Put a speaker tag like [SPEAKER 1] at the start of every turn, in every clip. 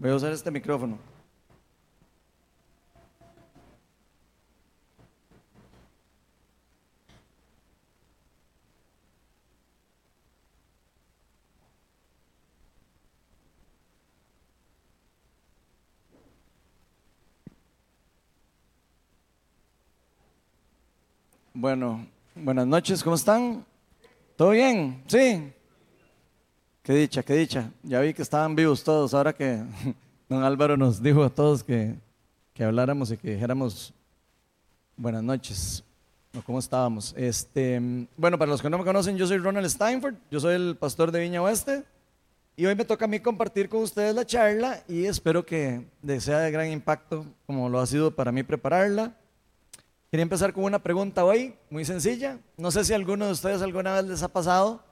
[SPEAKER 1] Voy a usar este micrófono. Bueno, buenas noches, ¿cómo están? ¿Todo bien? Sí. Qué dicha, qué dicha. Ya vi que estaban vivos todos, ahora que don Álvaro nos dijo a todos que, que habláramos y que dijéramos buenas noches. ¿Cómo estábamos? Este, bueno, para los que no me conocen, yo soy Ronald Steinford, yo soy el pastor de Viña Oeste y hoy me toca a mí compartir con ustedes la charla y espero que sea de gran impacto como lo ha sido para mí prepararla. Quería empezar con una pregunta hoy, muy sencilla. No sé si alguno de ustedes alguna vez les ha pasado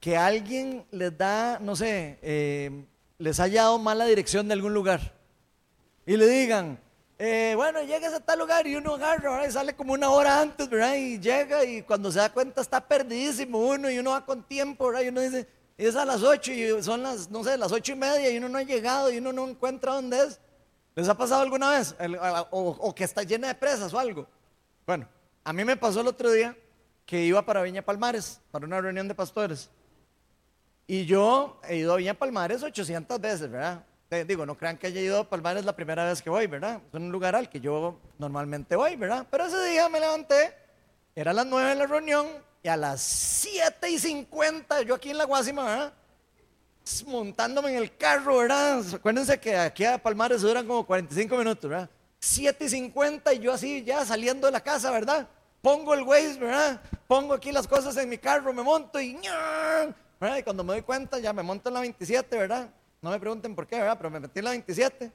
[SPEAKER 1] que alguien les da, no sé, eh, les haya dado mala dirección de algún lugar y le digan, eh, bueno, llegues a tal lugar y uno agarra, y sale como una hora antes, ¿verdad? Y llega y cuando se da cuenta está perdidísimo uno y uno va con tiempo, ¿verdad? Y uno dice, es a las ocho y son las, no sé, las ocho y media y uno no ha llegado y uno no encuentra dónde es. ¿Les ha pasado alguna vez? o, o que está llena de presas o algo. Bueno, a mí me pasó el otro día que iba para Viña Palmares, para una reunión de pastores. Y yo he ido a Viña Palmares 800 veces, ¿verdad? Digo, no crean que haya ido a Palmares la primera vez que voy, ¿verdad? Es un lugar al que yo normalmente voy, ¿verdad? Pero ese día me levanté, era las 9 de la reunión, y a las 7 y 50, yo aquí en la Guasima, ¿verdad? Montándome en el carro, ¿verdad? Acuérdense que aquí a Palmares duran como 45 minutos, ¿verdad? 7 y 50 y yo así ya saliendo de la casa, ¿verdad? Pongo el Waze, ¿verdad? Pongo aquí las cosas en mi carro, me monto y, y cuando me doy cuenta ya me monto en la 27, ¿verdad? No me pregunten por qué, ¿verdad? Pero me metí en la 27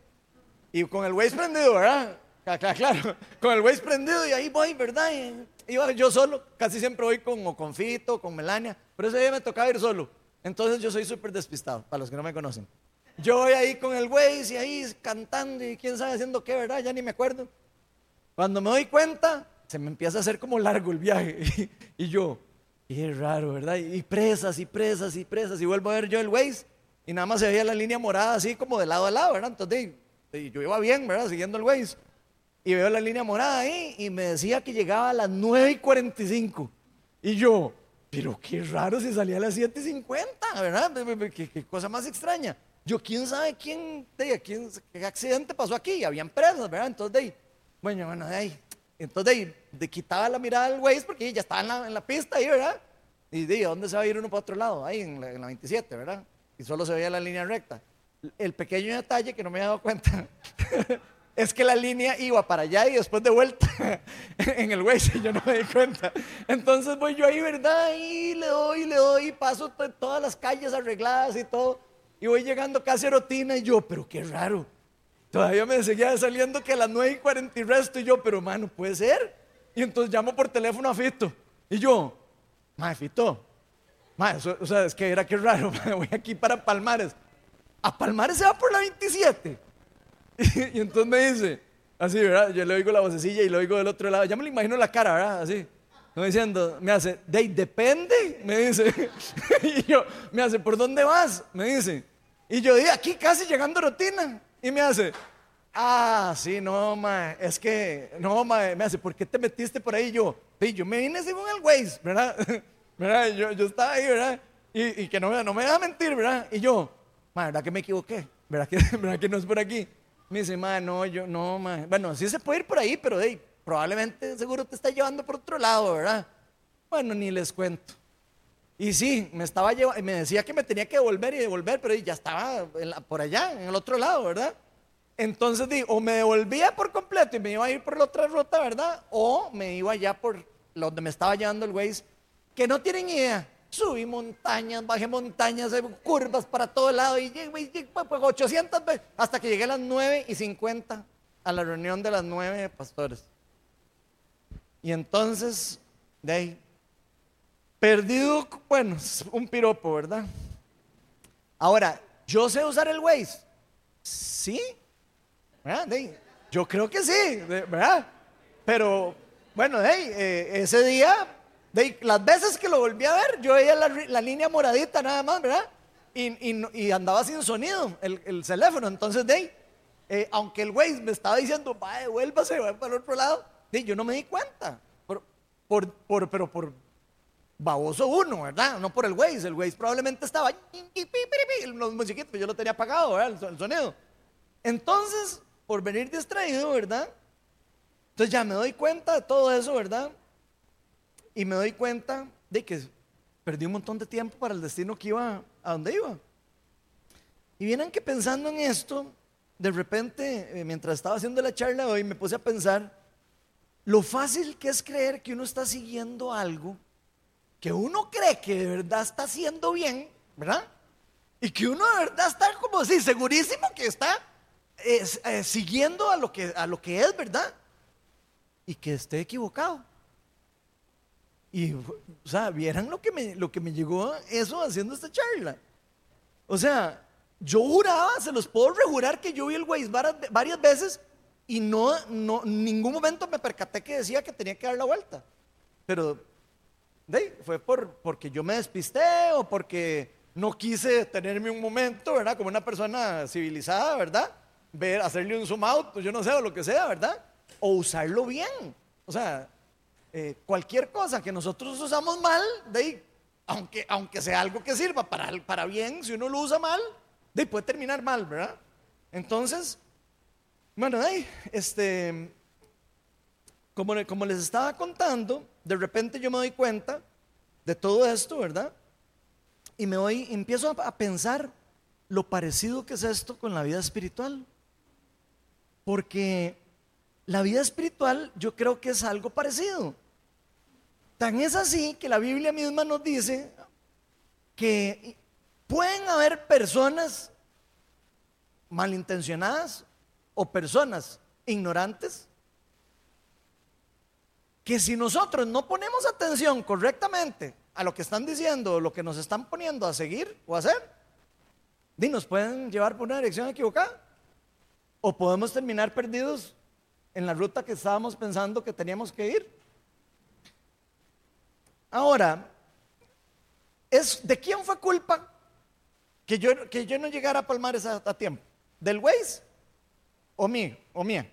[SPEAKER 1] y con el Waze prendido, ¿verdad? Claro, claro, con el Waze prendido y ahí voy, ¿verdad? Y iba yo solo, casi siempre voy con, con Fito, con Melania, pero ese día me tocaba ir solo. Entonces yo soy súper despistado, para los que no me conocen. Yo voy ahí con el güey y ahí cantando y quién sabe haciendo qué, ¿verdad? Ya ni me acuerdo. Cuando me doy cuenta, se me empieza a hacer como largo el viaje. y yo, y es raro, ¿verdad? Y presas y presas y presas. Y vuelvo a ver yo el Waze y nada más se veía la línea morada así como de lado a lado, ¿verdad? Entonces yo iba bien, ¿verdad? Siguiendo el Waze. Y veo la línea morada ahí y me decía que llegaba a las 9 y 45. Y yo, pero qué raro si salía a las 7 y 50, ¿verdad? ¿Qué, qué cosa más extraña. Yo, quién sabe quién, de, quién, qué accidente pasó aquí, habían presas, ¿verdad? Entonces, de, bueno, bueno, de ahí. Entonces, de, quitaba la mirada al Waze porque ya estaba en la, pista ahí, ¿verdad? Y de, ¿dónde se va a ir uno para otro lado? Ahí en la, en la 27, ¿verdad? Y solo se veía la línea recta. El pequeño detalle que no me había dado cuenta es que la línea iba para allá y después de vuelta en el Waze y yo no me di cuenta. Entonces voy yo ahí, ¿verdad? Y le doy, le doy, paso todas las calles arregladas y todo. Y voy llegando casi a Rotina y yo, pero qué raro. Todavía me seguía saliendo que a las 9 y 40 y resto. Y yo, pero mano, puede ser. Y entonces llamo por teléfono a Fito. Y yo, mae, Fito. Mae, o sea, es que era que raro. voy aquí para Palmares. A Palmares se va por la 27. Y, entonces me dice, así, ¿verdad? Yo le oigo la vocecilla y lo oigo del otro lado. Ya me lo imagino la cara, ¿verdad? Así. No diciendo, me hace, de depende, me dice. y yo, me hace, ¿por dónde vas? Me dice. Y yo dije, aquí casi llegando a rutina. Y me hace, ah, sí, no, ma, es que, no, ma, me hace, ¿por qué te metiste por ahí? Yo, sí, yo me vine según el Waze, ¿verdad? ¿verdad? Yo, yo estaba ahí, ¿verdad? Y, y, que no, no me deja mentir, ¿verdad? Y yo, ma, ¿verdad que me equivoqué? ¿Verdad que, ¿verdad que no es por aquí? Me dice, ma, no, yo, no, ma. Bueno, sí se puede ir por ahí, pero hey, probablemente seguro te está llevando por otro lado, ¿verdad? Bueno, ni les cuento. Y sí, me estaba llevando, me decía que me tenía que devolver y devolver, pero ya estaba por allá, en el otro lado, ¿verdad? Entonces, o me devolvía por completo y me iba a ir por la otra ruta, ¿verdad? O me iba allá por donde me estaba llevando el Waze, que no tienen idea. Subí montañas, bajé montañas, curvas para todo lado y llegué, pues, 800 veces, hasta que llegué a las 9 y 50 a la reunión de las 9 pastores. Y entonces, de ahí, perdido, bueno, un piropo, ¿verdad? Ahora, ¿yo sé usar el Waze? Sí, ¿verdad? yo creo que sí, ¿verdad? Pero, bueno, eh, ese día, las veces que lo volví a ver, yo veía la, línea moradita nada más, ¿verdad? y, andaba sin sonido el, el teléfono. Entonces, de eh, aunque el güey me estaba diciendo, va, devuélvase, va para el otro lado, yo no me di cuenta. Por, por, por, pero por baboso uno, ¿verdad? No por el güey. El güey probablemente estaba, los musiquitos, yo lo tenía apagado, ¿verdad? El, sonido. Entonces, por venir distraído, ¿verdad? Entonces ya me doy cuenta de todo eso, ¿verdad? Y me doy cuenta de que perdí un montón de tiempo para el destino que iba a donde iba. Y vienen que pensando en esto, de repente, eh, mientras estaba haciendo la charla hoy, me puse a pensar lo fácil que es creer que uno está siguiendo algo que uno cree que de verdad está haciendo bien, ¿verdad? Y que uno de verdad está como así, segurísimo que está eh, siguiendo a lo, que, a lo que es, ¿verdad? Y que esté equivocado. Y, o sea, vieran lo que me, lo que me llegó eso haciendo esta charla. O sea, yo juraba, se los puedo rejurar que yo vi el Waze varias veces y no, no, en ningún momento me percaté que decía que tenía que dar la vuelta. Pero fue por, porque yo me despisté o porque no quise tenerme un momento, ¿verdad? Como una persona civilizada, ¿verdad? Ver, hacerle un zoom out, yo no sé, o lo que sea, ¿verdad? O usarlo bien. O sea, eh, cualquier cosa que nosotros usamos mal, de aunque, aunque sea algo que sirva para, para bien, si uno lo usa mal, de puede terminar mal, ¿verdad? Entonces, bueno, de este, como, como les estaba contando, de repente yo me doy cuenta de todo esto, ¿verdad? Y me voy, empiezo a, pensar lo parecido que es esto con la vida espiritual. Porque la vida espiritual yo creo que es algo parecido. Tan es así que la Biblia misma nos dice que pueden haber personas malintencionadas o personas ignorantes que si nosotros no ponemos atención correctamente a lo que están diciendo lo que nos están poniendo a seguir o a hacer, nos pueden llevar por una dirección equivocada. O podemos terminar perdidos en la ruta que estábamos pensando que teníamos que ir. Ahora, ¿es, ¿de quién fue culpa que yo, que yo no llegara a Palmares a, tiempo? ¿Del Waze? ¿O mí? ¿O mía?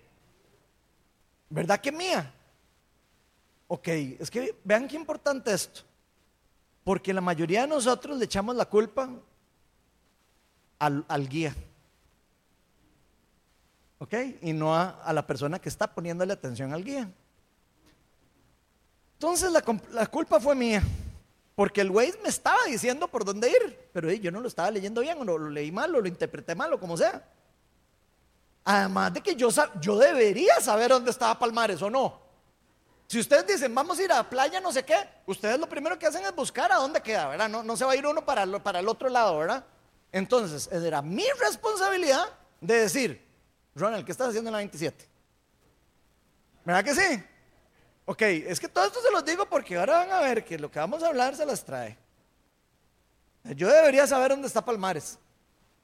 [SPEAKER 1] ¿Verdad que mía? Ok, es que vean qué importante esto. Porque la mayoría de nosotros le echamos la culpa al, guía. ¿Ok? Y no a, a la persona que está poniéndole atención al guía. Entonces la, culpa fue mía, porque el Waze me estaba diciendo por dónde ir, pero yo no lo estaba leyendo bien, o lo, leí mal, o lo interpreté mal, o como sea. Además de que yo, yo debería saber dónde estaba Palmares o no. Si ustedes dicen, vamos a ir a la playa, no sé qué, ustedes lo primero que hacen es buscar a dónde queda, ¿verdad? No, no se va a ir uno para, para el otro lado, ¿verdad? Entonces, era mi responsabilidad de decir, Ronald, ¿qué estás haciendo en la 27? ¿Verdad que sí? Ok, es que todo esto se los digo porque ahora van a ver que lo que vamos a hablar se las trae. Yo debería saber dónde está Palmares.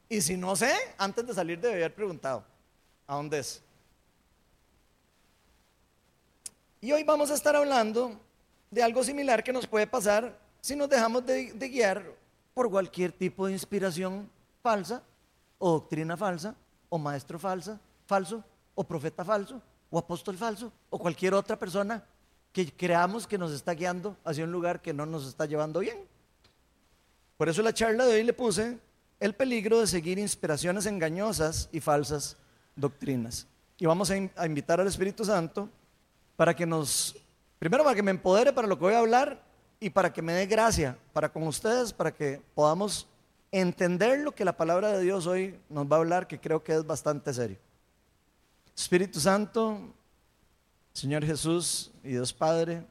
[SPEAKER 1] Y si no sé, antes de salir debería haber preguntado, ¿a dónde es? Y hoy vamos a estar hablando de algo similar que nos puede pasar si nos dejamos de, guiar por cualquier tipo de inspiración falsa, o doctrina falsa, o maestro falsa, falso, o profeta falso, o apóstol falso o cualquier otra persona que creamos que nos está guiando hacia un lugar que no nos está llevando bien. Por eso la charla de hoy le puse el peligro de seguir inspiraciones engañosas y falsas doctrinas. Y vamos a invitar al Espíritu Santo para que nos, primero para que me empodere para lo que voy a hablar y para que me dé gracia para con ustedes, para que podamos entender lo que la palabra de Dios hoy nos va a hablar, que creo que es bastante serio. Espíritu Santo, Señor Jesús y Dios Padre,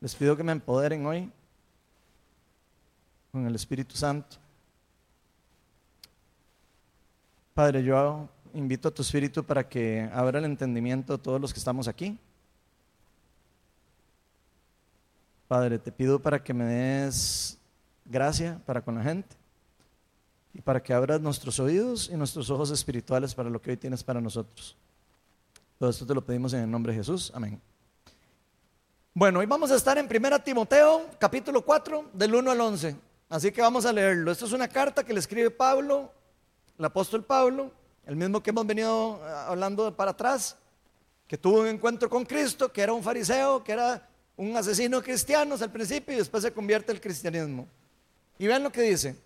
[SPEAKER 1] les pido que me empoderen hoy con el Espíritu Santo. Padre, yo invito a tu Espíritu para que abra el entendimiento de todos los que estamos aquí. Padre, te pido para que me des gracia para con la gente y para que abras nuestros oídos y nuestros ojos espirituales para lo que hoy tienes para nosotros. Todo esto te lo pedimos en el nombre de Jesús. Amén. Bueno, hoy vamos a estar en 1 Timoteo, capítulo 4, del 1 al 11. Así que vamos a leerlo. Esto es una carta que le escribe Pablo, el apóstol Pablo, el mismo que hemos venido eh, hablando para atrás, que tuvo un encuentro con Cristo, que era un fariseo, que era un asesino cristiano al principio y después se convierte al cristianismo. Y vean lo que dice.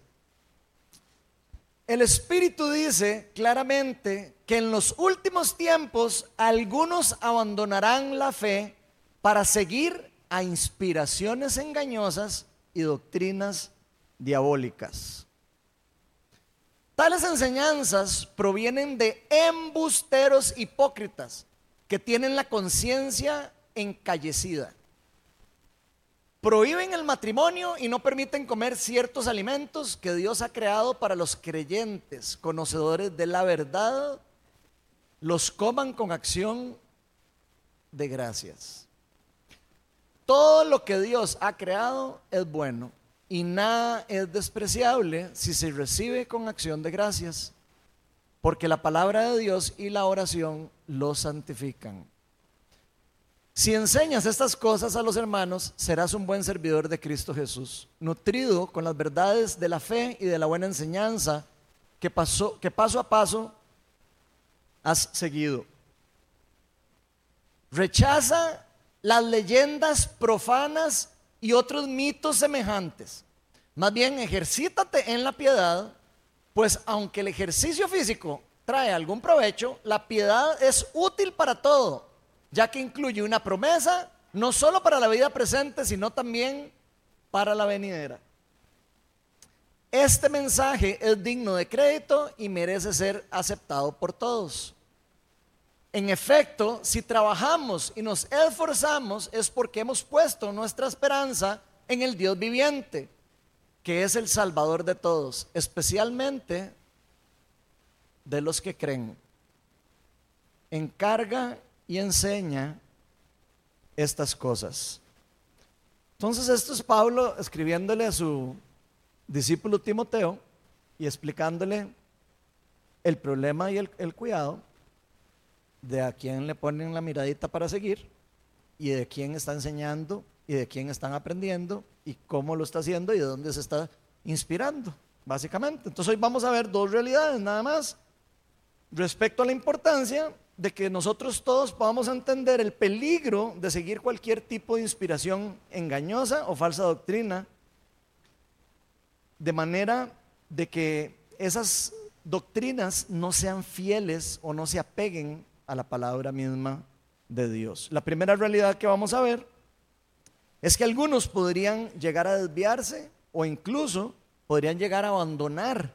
[SPEAKER 1] El Espíritu dice claramente que en los últimos tiempos algunos abandonarán la fe para seguir a inspiraciones engañosas y doctrinas diabólicas. Tales enseñanzas provienen de embusteros hipócritas que tienen la conciencia encallecida. Prohíben el matrimonio y no permiten comer ciertos alimentos que Dios ha creado para los creyentes, conocedores de la verdad, los coman con acción de gracias. Todo lo que Dios ha creado es bueno y nada es despreciable si se recibe con acción de gracias, porque la palabra de Dios y la oración lo santifican. Si enseñas estas cosas a los hermanos, serás un buen servidor de Cristo Jesús, nutrido con las verdades de la fe y de la buena enseñanza que, pasó, que paso a paso has seguido. Rechaza las leyendas profanas y otros mitos semejantes. Más bien, ejercítate en la piedad, pues aunque el ejercicio físico trae algún provecho, la piedad es útil para todo, ya que incluye una promesa no solo para la vida presente, sino también para la venidera. Este mensaje es digno de crédito y merece ser aceptado por todos. En efecto, si trabajamos y nos esforzamos es porque hemos puesto nuestra esperanza en el Dios viviente, que es el Salvador de todos, especialmente de los que creen. Encarga y enseña estas cosas. Entonces esto es Pablo escribiéndole a su discípulo Timoteo y explicándole el problema y el, el cuidado de a quién le ponen la miradita para seguir y de quién está enseñando y de quién están aprendiendo y cómo lo está haciendo y de dónde se está inspirando, básicamente. Entonces hoy vamos a ver dos realidades nada más respecto a la importancia de que nosotros todos podamos entender el peligro de seguir cualquier tipo de inspiración engañosa o falsa doctrina, de manera de que esas doctrinas no sean fieles o no se apeguen a la palabra misma de Dios. La primera realidad que vamos a ver es que algunos podrían llegar a desviarse o incluso podrían llegar a abandonar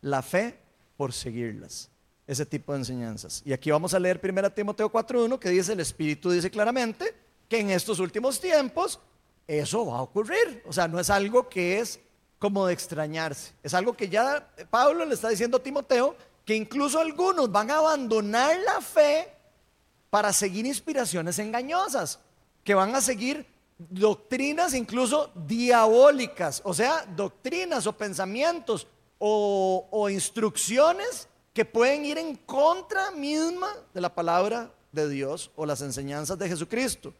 [SPEAKER 1] la fe por seguirlas, ese tipo de enseñanzas. Y aquí vamos a leer 1 Timoteo 4.1 que dice, el Espíritu dice claramente que en estos últimos tiempos eso va a ocurrir. O sea, no es algo que es como de extrañarse, es algo que ya Pablo le está diciendo a Timoteo que incluso algunos van a abandonar la fe para seguir inspiraciones engañosas, que van a seguir doctrinas incluso diabólicas, o sea, doctrinas o pensamientos o, instrucciones que pueden ir en contra misma de la palabra de Dios o las enseñanzas de Jesucristo.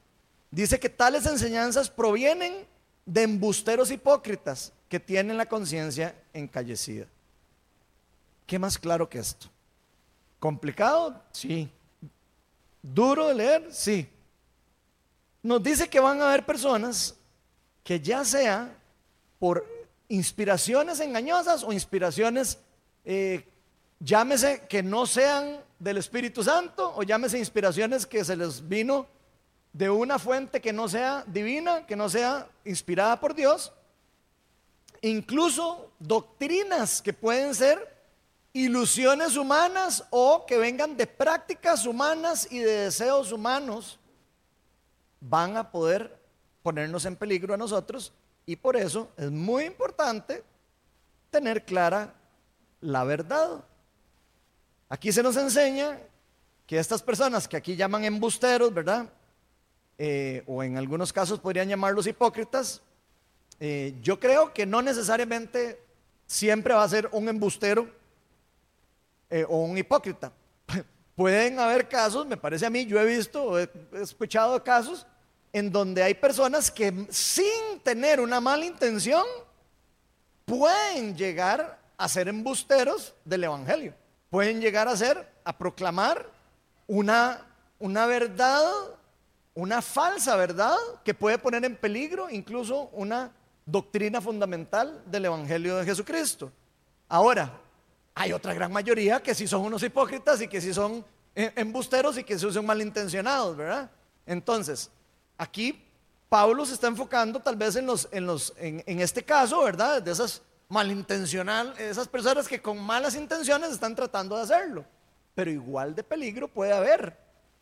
[SPEAKER 1] Dice que tales enseñanzas provienen de embusteros hipócritas que tienen la conciencia encallecida. ¿Qué más claro que esto? ¿Complicado? Sí. ¿Duro de leer? Sí. Nos dice que van a haber personas que ya sea por inspiraciones engañosas o inspiraciones, eh, llámese que no sean del Espíritu Santo o llámese inspiraciones que se les vino de una fuente que no sea divina, que no sea inspirada por Dios, incluso doctrinas que pueden ser ilusiones humanas o que vengan de prácticas humanas y de deseos humanos, van a poder ponernos en peligro a nosotros y por eso es muy importante tener clara la verdad. Aquí se nos enseña que estas personas que aquí llaman embusteros, ¿verdad? Eh, o en algunos casos podrían llamarlos hipócritas, eh, yo creo que no necesariamente siempre va a ser un embustero eh, o un hipócrita. Pueden haber casos, me parece a mí, yo he visto, he escuchado casos en donde hay personas que sin tener una mala intención pueden llegar a ser embusteros del Evangelio. Pueden llegar a ser, a proclamar una, una verdad, una falsa verdad que puede poner en peligro incluso una doctrina fundamental del Evangelio de Jesucristo. Ahora, hay otra gran mayoría que sí son unos hipócritas y que sí son eh, embusteros y que sí son malintencionados, ¿verdad? Entonces, aquí Pablo se está enfocando tal vez en, los, en, los, en, en este caso, ¿verdad? De esas esas personas que con malas intenciones están tratando de hacerlo. Pero igual de peligro puede haber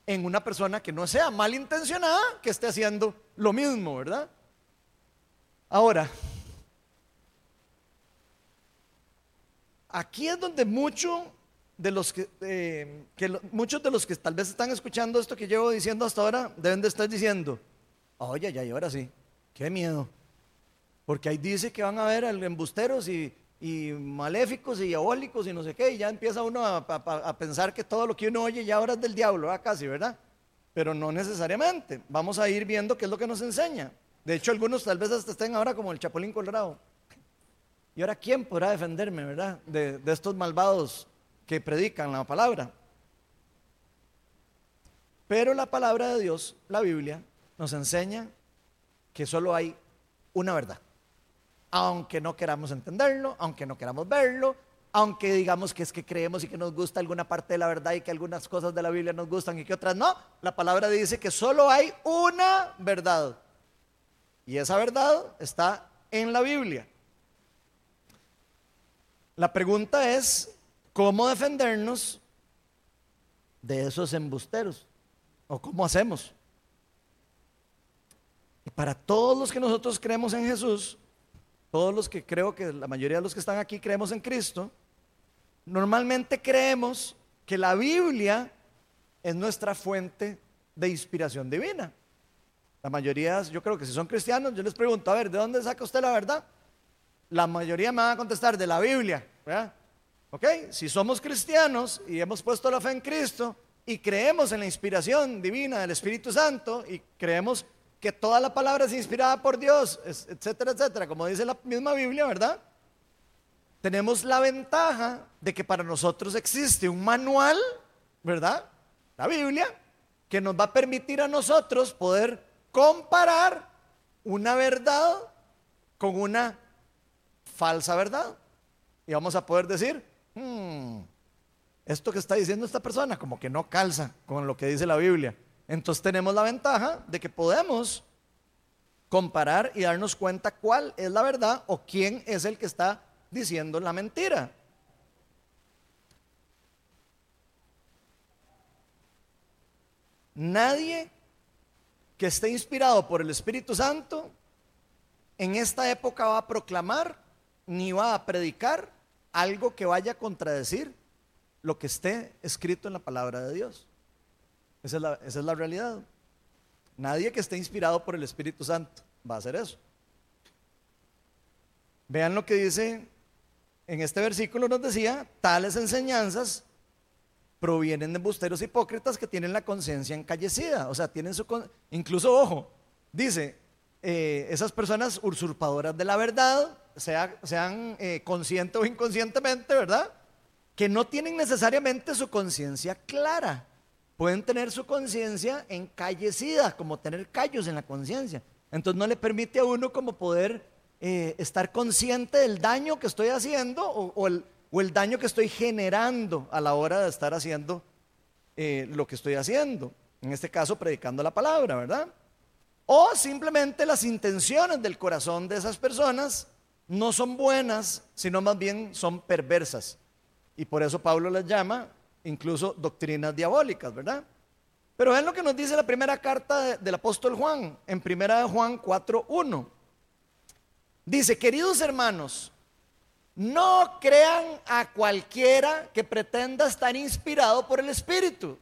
[SPEAKER 1] en una persona que no sea malintencionada, que esté haciendo lo mismo, ¿verdad? Ahora, aquí es donde mucho de los que, eh, muchos de los que tal vez están escuchando esto que llevo diciendo hasta ahora deben de estar diciendo, oye, ya, y ahora sí, qué miedo. Porque ahí dice que van a haber embusteros y, maléficos y diabólicos y no sé qué, y ya empieza uno a, pensar que todo lo que uno oye ya ahora es del diablo, casi, ¿verdad? Pero no necesariamente. Vamos a ir viendo qué es lo que nos enseña. De hecho, algunos tal vez hasta estén ahora como el Chapulín Colorado. ¿Y ahora quién podrá defenderme, verdad? De, estos malvados que predican la palabra. Pero la palabra de Dios, la Biblia, nos enseña que solo hay una verdad aunque no queramos entenderlo, aunque no queramos verlo, aunque digamos que es que creemos y que nos gusta alguna parte de la verdad y que algunas cosas de la Biblia nos gustan y que otras no, la palabra dice que solo hay una verdad. Y esa verdad está en la Biblia. La pregunta es, ¿cómo defendernos de esos embusteros? ¿O cómo hacemos? Y para todos los que nosotros creemos en Jesús, todos los que creo que la mayoría de los que están aquí creemos en Cristo, normalmente creemos que la Biblia es nuestra fuente de inspiración divina. La mayoría, yo creo que si son cristianos, yo les pregunto, a ver, ¿de dónde saca usted la verdad? La mayoría me va a contestar de la Biblia, ¿verdad? Si somos cristianos y hemos puesto la fe en Cristo y creemos en la inspiración divina del Espíritu Santo y creemos que toda la palabra es inspirada por Dios, etcétera, etcétera, como dice la misma Biblia, ¿verdad? Tenemos la ventaja de que para nosotros existe un manual, ¿verdad? La Biblia, que nos va a permitir a nosotros poder comparar una verdad con una falsa verdad. Y vamos a poder decir, hmm, esto que está diciendo esta persona como que no calza con lo que dice la Biblia. Entonces tenemos la ventaja de que podemos comparar y darnos cuenta cuál es la verdad o quién es el que está diciendo la mentira. Nadie que esté inspirado por el Espíritu Santo en esta época va a proclamar ni va a predicar algo que vaya a contradecir lo que esté escrito en la palabra de Dios. Esa es, la, realidad. Nadie que esté inspirado por el Espíritu Santo va a hacer eso. Vean lo que dice en este versículo, nos decía, tales enseñanzas provienen de busteros hipócritas que tienen la conciencia encallecida, o sea, tienen su, incluso, ojo, dice, eh, esas personas usurpadoras de la verdad, sea, sean eh, consciente o inconscientemente, ¿verdad? Que no tienen necesariamente su conciencia clara pueden tener su conciencia encallecida, como tener callos en la conciencia. Entonces no le permite a uno como poder eh, estar consciente del daño que estoy haciendo o, el, daño que estoy generando a la hora de estar haciendo eh, lo que estoy haciendo. En este caso, predicando la palabra, ¿verdad? O simplemente las intenciones del corazón de esas personas no son buenas, sino más bien son perversas. Y por eso Pablo las llama incluso doctrinas diabólicas, ¿verdad? Pero es lo que nos dice la primera carta del apóstol Juan, en primera de Juan 4.1. Dice, queridos hermanos, no crean a cualquiera que pretenda estar inspirado por el Espíritu,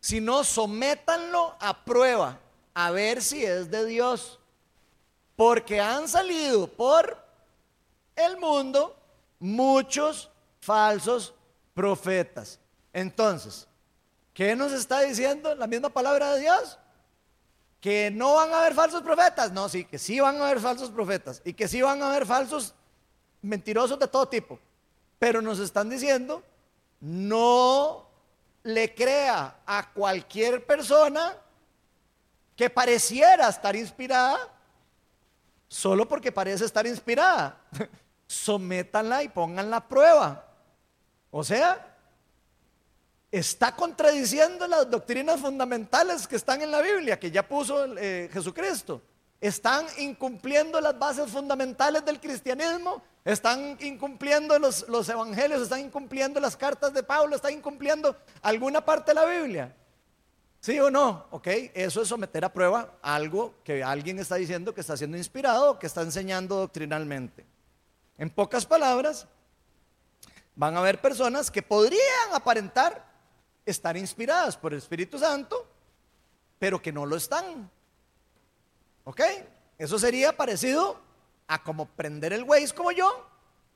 [SPEAKER 1] sino sométanlo a prueba, a ver si es de Dios. Porque han salido por el mundo muchos falsos profetas. Entonces, ¿qué nos está diciendo la misma palabra de Dios? que no van a haber falsos profetas. No, sí, que sí van a haber falsos profetas y que sí van a haber falsos mentirosos de todo tipo. Pero nos están diciendo, no le crea a cualquier persona que pareciera estar inspirada solo porque parece estar inspirada. Sométanla y pongan la prueba. O sea, está contradiciendo las doctrinas fundamentales que están en la Biblia, que ya puso eh, Jesucristo. Están incumpliendo las bases fundamentales del cristianismo, están incumpliendo los, los evangelios, están incumpliendo las cartas de Pablo, están incumpliendo alguna parte de la Biblia. ¿Sí o no? Ok, eso es someter a prueba algo que alguien está diciendo que está siendo inspirado que está enseñando doctrinalmente. En pocas palabras, van a haber personas que podrían aparentar estar inspiradas por el Espíritu Santo, pero que no lo están. ¿Ok? Eso sería parecido a como prender el Waze como yo,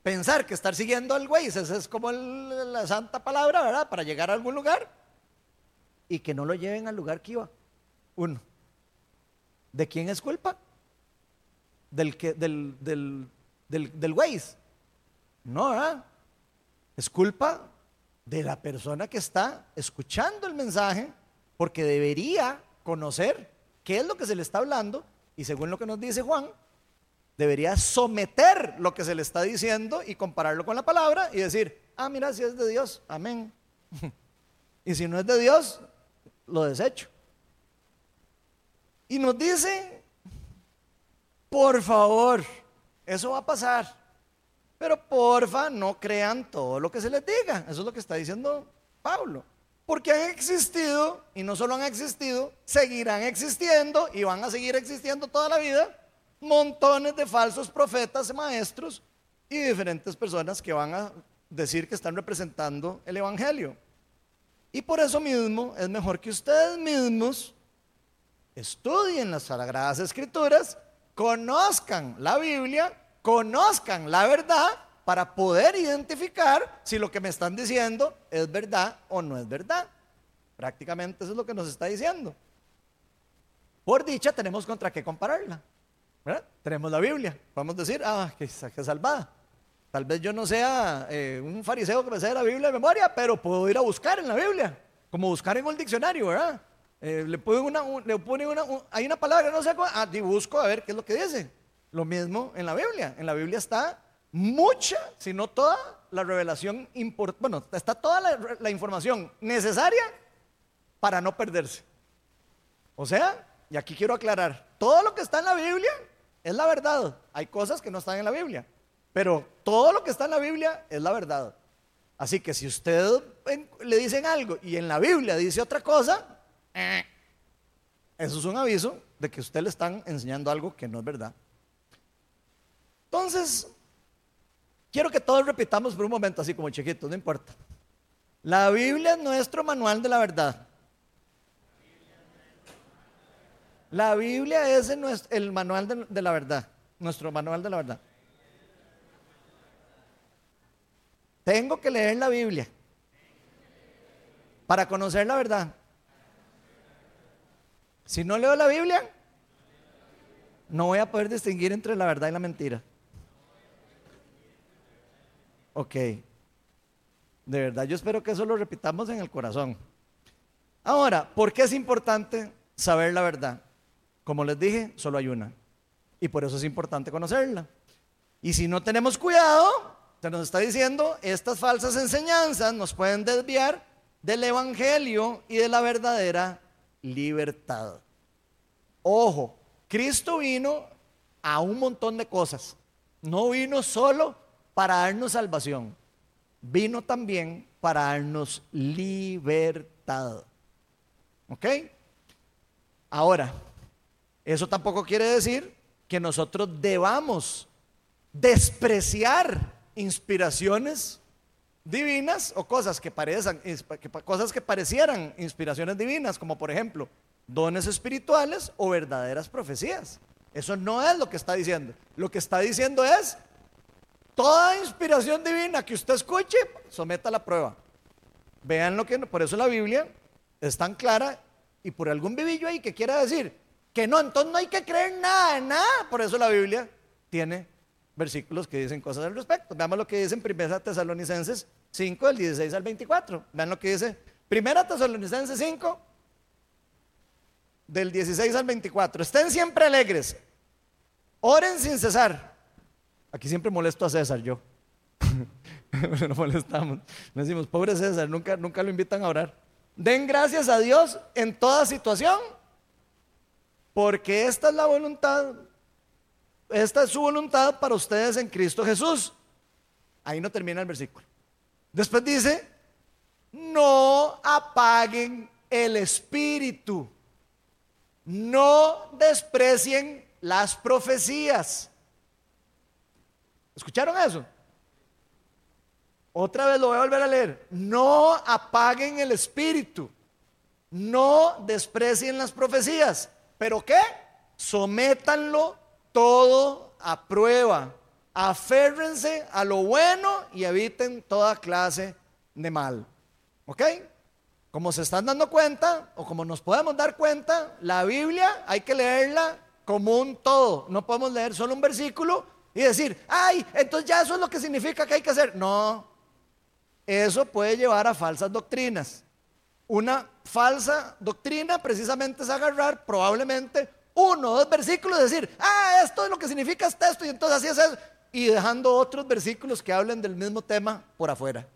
[SPEAKER 1] pensar que estar siguiendo al Waze, esa es como la santa palabra, ¿verdad? Para llegar a algún lugar y que no lo lleven al lugar que iba. Uno. ¿De quién es culpa? Del, que, del, del, del, del. No. Es culpa de la persona que está escuchando el mensaje porque debería conocer qué es lo que se le está hablando y según lo que nos dice Juan, debería someter lo que se le está diciendo y compararlo con la palabra y decir, ah, mira, si es de Dios, amén. y si no es de Dios, lo desecho. Y nos dice, por favor, eso va a pasar. Pero porfa, no crean todo lo que se les diga. Eso es lo que está diciendo Pablo. Porque han existido, y no solo han existido, seguirán existiendo y van a seguir existiendo toda la vida, montones de falsos profetas, maestros y diferentes personas que van a decir que están representando el Evangelio. Y por eso mismo es mejor que ustedes mismos estudien las Sagradas Escrituras, conozcan la Biblia conozcan la verdad para poder identificar si lo que me están diciendo es verdad o no es verdad. Prácticamente eso es lo que nos está diciendo. Por dicha tenemos contra qué compararla. Tenemos la Biblia. Podemos decir, ah, que, salvada. Tal vez yo no sea eh, un fariseo que me sea la Biblia de memoria, pero puedo ir a buscar en la Biblia, como buscar en un diccionario, ¿verdad? Eh, le ponen una, le ponen una, hay una palabra, no sé, ah, y busco a ver qué es lo que dice. Lo mismo en la Biblia. En la Biblia está mucha, si no toda, la revelación importante. Bueno, está toda la, información necesaria para no perderse. O sea, y aquí quiero aclarar, todo lo que está en la Biblia es la verdad. Hay cosas que no están en la Biblia, pero todo lo que está en la Biblia es la verdad. Así que si usted le dicen algo y en la Biblia dice otra cosa, eso es un aviso de que usted le están enseñando algo que no es verdad. Entonces, quiero que todos repitamos por un momento, así como chiquitos, no importa. La Biblia es nuestro manual de la verdad. La Biblia es el manual de, la verdad, nuestro manual de la verdad. Tengo que leer la Biblia para conocer la verdad. Si no leo la Biblia, no voy a poder distinguir entre la verdad y la mentira. Ok. De verdad, yo espero que eso lo repitamos en el corazón. Ahora, ¿por qué es importante saber la verdad? Como les dije, solo hay una. Y por eso es importante conocerla. Y si no tenemos cuidado, se nos está diciendo, estas falsas enseñanzas nos pueden desviar del Evangelio y de la verdadera libertad. Ojo, Cristo vino a un montón de cosas. No vino solo para darnos salvación, vino también para darnos libertad. ¿Ok? Ahora, eso tampoco quiere decir que nosotros debamos despreciar inspiraciones divinas o cosas que parecen, cosas que parecieran inspiraciones divinas, como por ejemplo dones espirituales o verdaderas profecías. Eso no es lo que está diciendo. Lo que está diciendo es Toda inspiración divina que usted escuche, someta a la prueba. Vean lo que, por eso la Biblia es tan clara y por algún vivillo ahí que quiera decir que no, entonces no hay que creer nada, nada. Por eso la Biblia tiene versículos que dicen cosas al respecto. Veamos lo que dice en 1 Tesalonicenses 5, del 16 al 24. Vean lo que dice 1 Tesalonicenses 5, del 16 al 24. Estén siempre alegres, oren sin cesar. Aquí siempre molesto a César, yo. no molestamos. Me decimos, pobre César, nunca, nunca lo invitan a orar. Den gracias a Dios en toda situación, porque esta es la voluntad, esta es su voluntad para ustedes en Cristo Jesús. Ahí no termina el versículo. Después dice, no apaguen el espíritu, no desprecien las profecías. ¿Escucharon eso? Otra vez lo voy a volver a leer. No apaguen el espíritu. No desprecien las profecías. ¿Pero qué? Sométanlo todo a prueba. Aférrense a lo bueno y eviten toda clase de mal. ¿Ok? Como se están dando cuenta, o como nos podemos dar cuenta, la Biblia hay que leerla como un todo. No podemos leer solo un versículo y decir, ay, entonces ya eso es lo que significa que hay que hacer. No, eso puede llevar a falsas doctrinas. Una falsa doctrina precisamente es agarrar probablemente uno dos versículos decir, ah, esto es lo que significa este esto y entonces así es eso, y dejando otros versículos que hablen del mismo tema por afuera.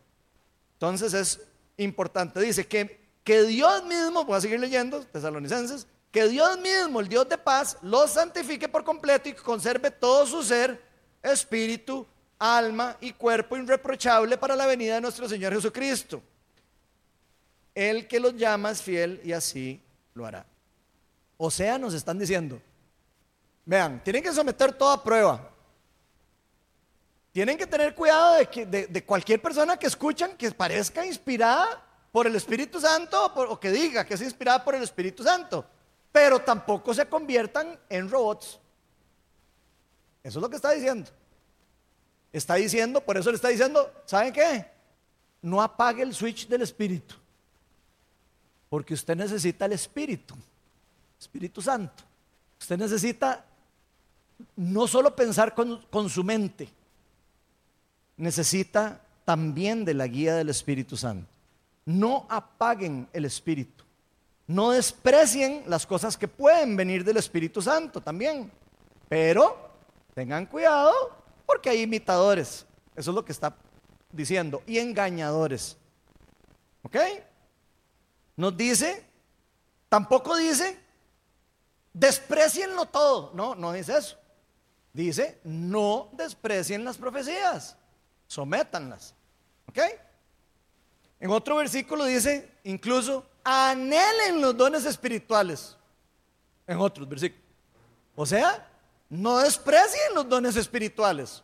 [SPEAKER 1] Entonces es importante, dice que, que Dios mismo, voy a seguir leyendo, tesalonicenses, que Dios mismo, el Dios de paz, los santifique por completo y conserve todo su ser, espíritu, alma y cuerpo irreprochable para la venida de nuestro Señor Jesucristo. El que los llama es fiel y así lo hará. O sea, nos están diciendo, vean, tienen que someter toda prueba. Tienen que tener cuidado de, que, de, cualquier persona que escuchan que parezca inspirada por el Espíritu Santo o que diga que es inspirada por el Espíritu Santo, pero tampoco se conviertan en robots. Eso es lo que está diciendo. Está diciendo, por eso le está diciendo, ¿saben qué? No apague el switch del Espíritu. Porque usted necesita el Espíritu, Espíritu Santo. Usted necesita no solo pensar con, con su mente, necesita también de la guía del Espíritu Santo. No apaguen el Espíritu. No desprecien las cosas que pueden venir del Espíritu Santo también. Pero tengan cuidado porque hay imitadores. Eso es lo que está diciendo. Y engañadores. ¿Ok? Nos dice, tampoco dice, desprecienlo todo. No, no dice eso. Dice, no desprecien las profecías. Sométanlas. ¿Ok? En otro versículo dice, incluso, anhelen los dones espirituales. En otros versículos. O sea, no desprecien los dones espirituales.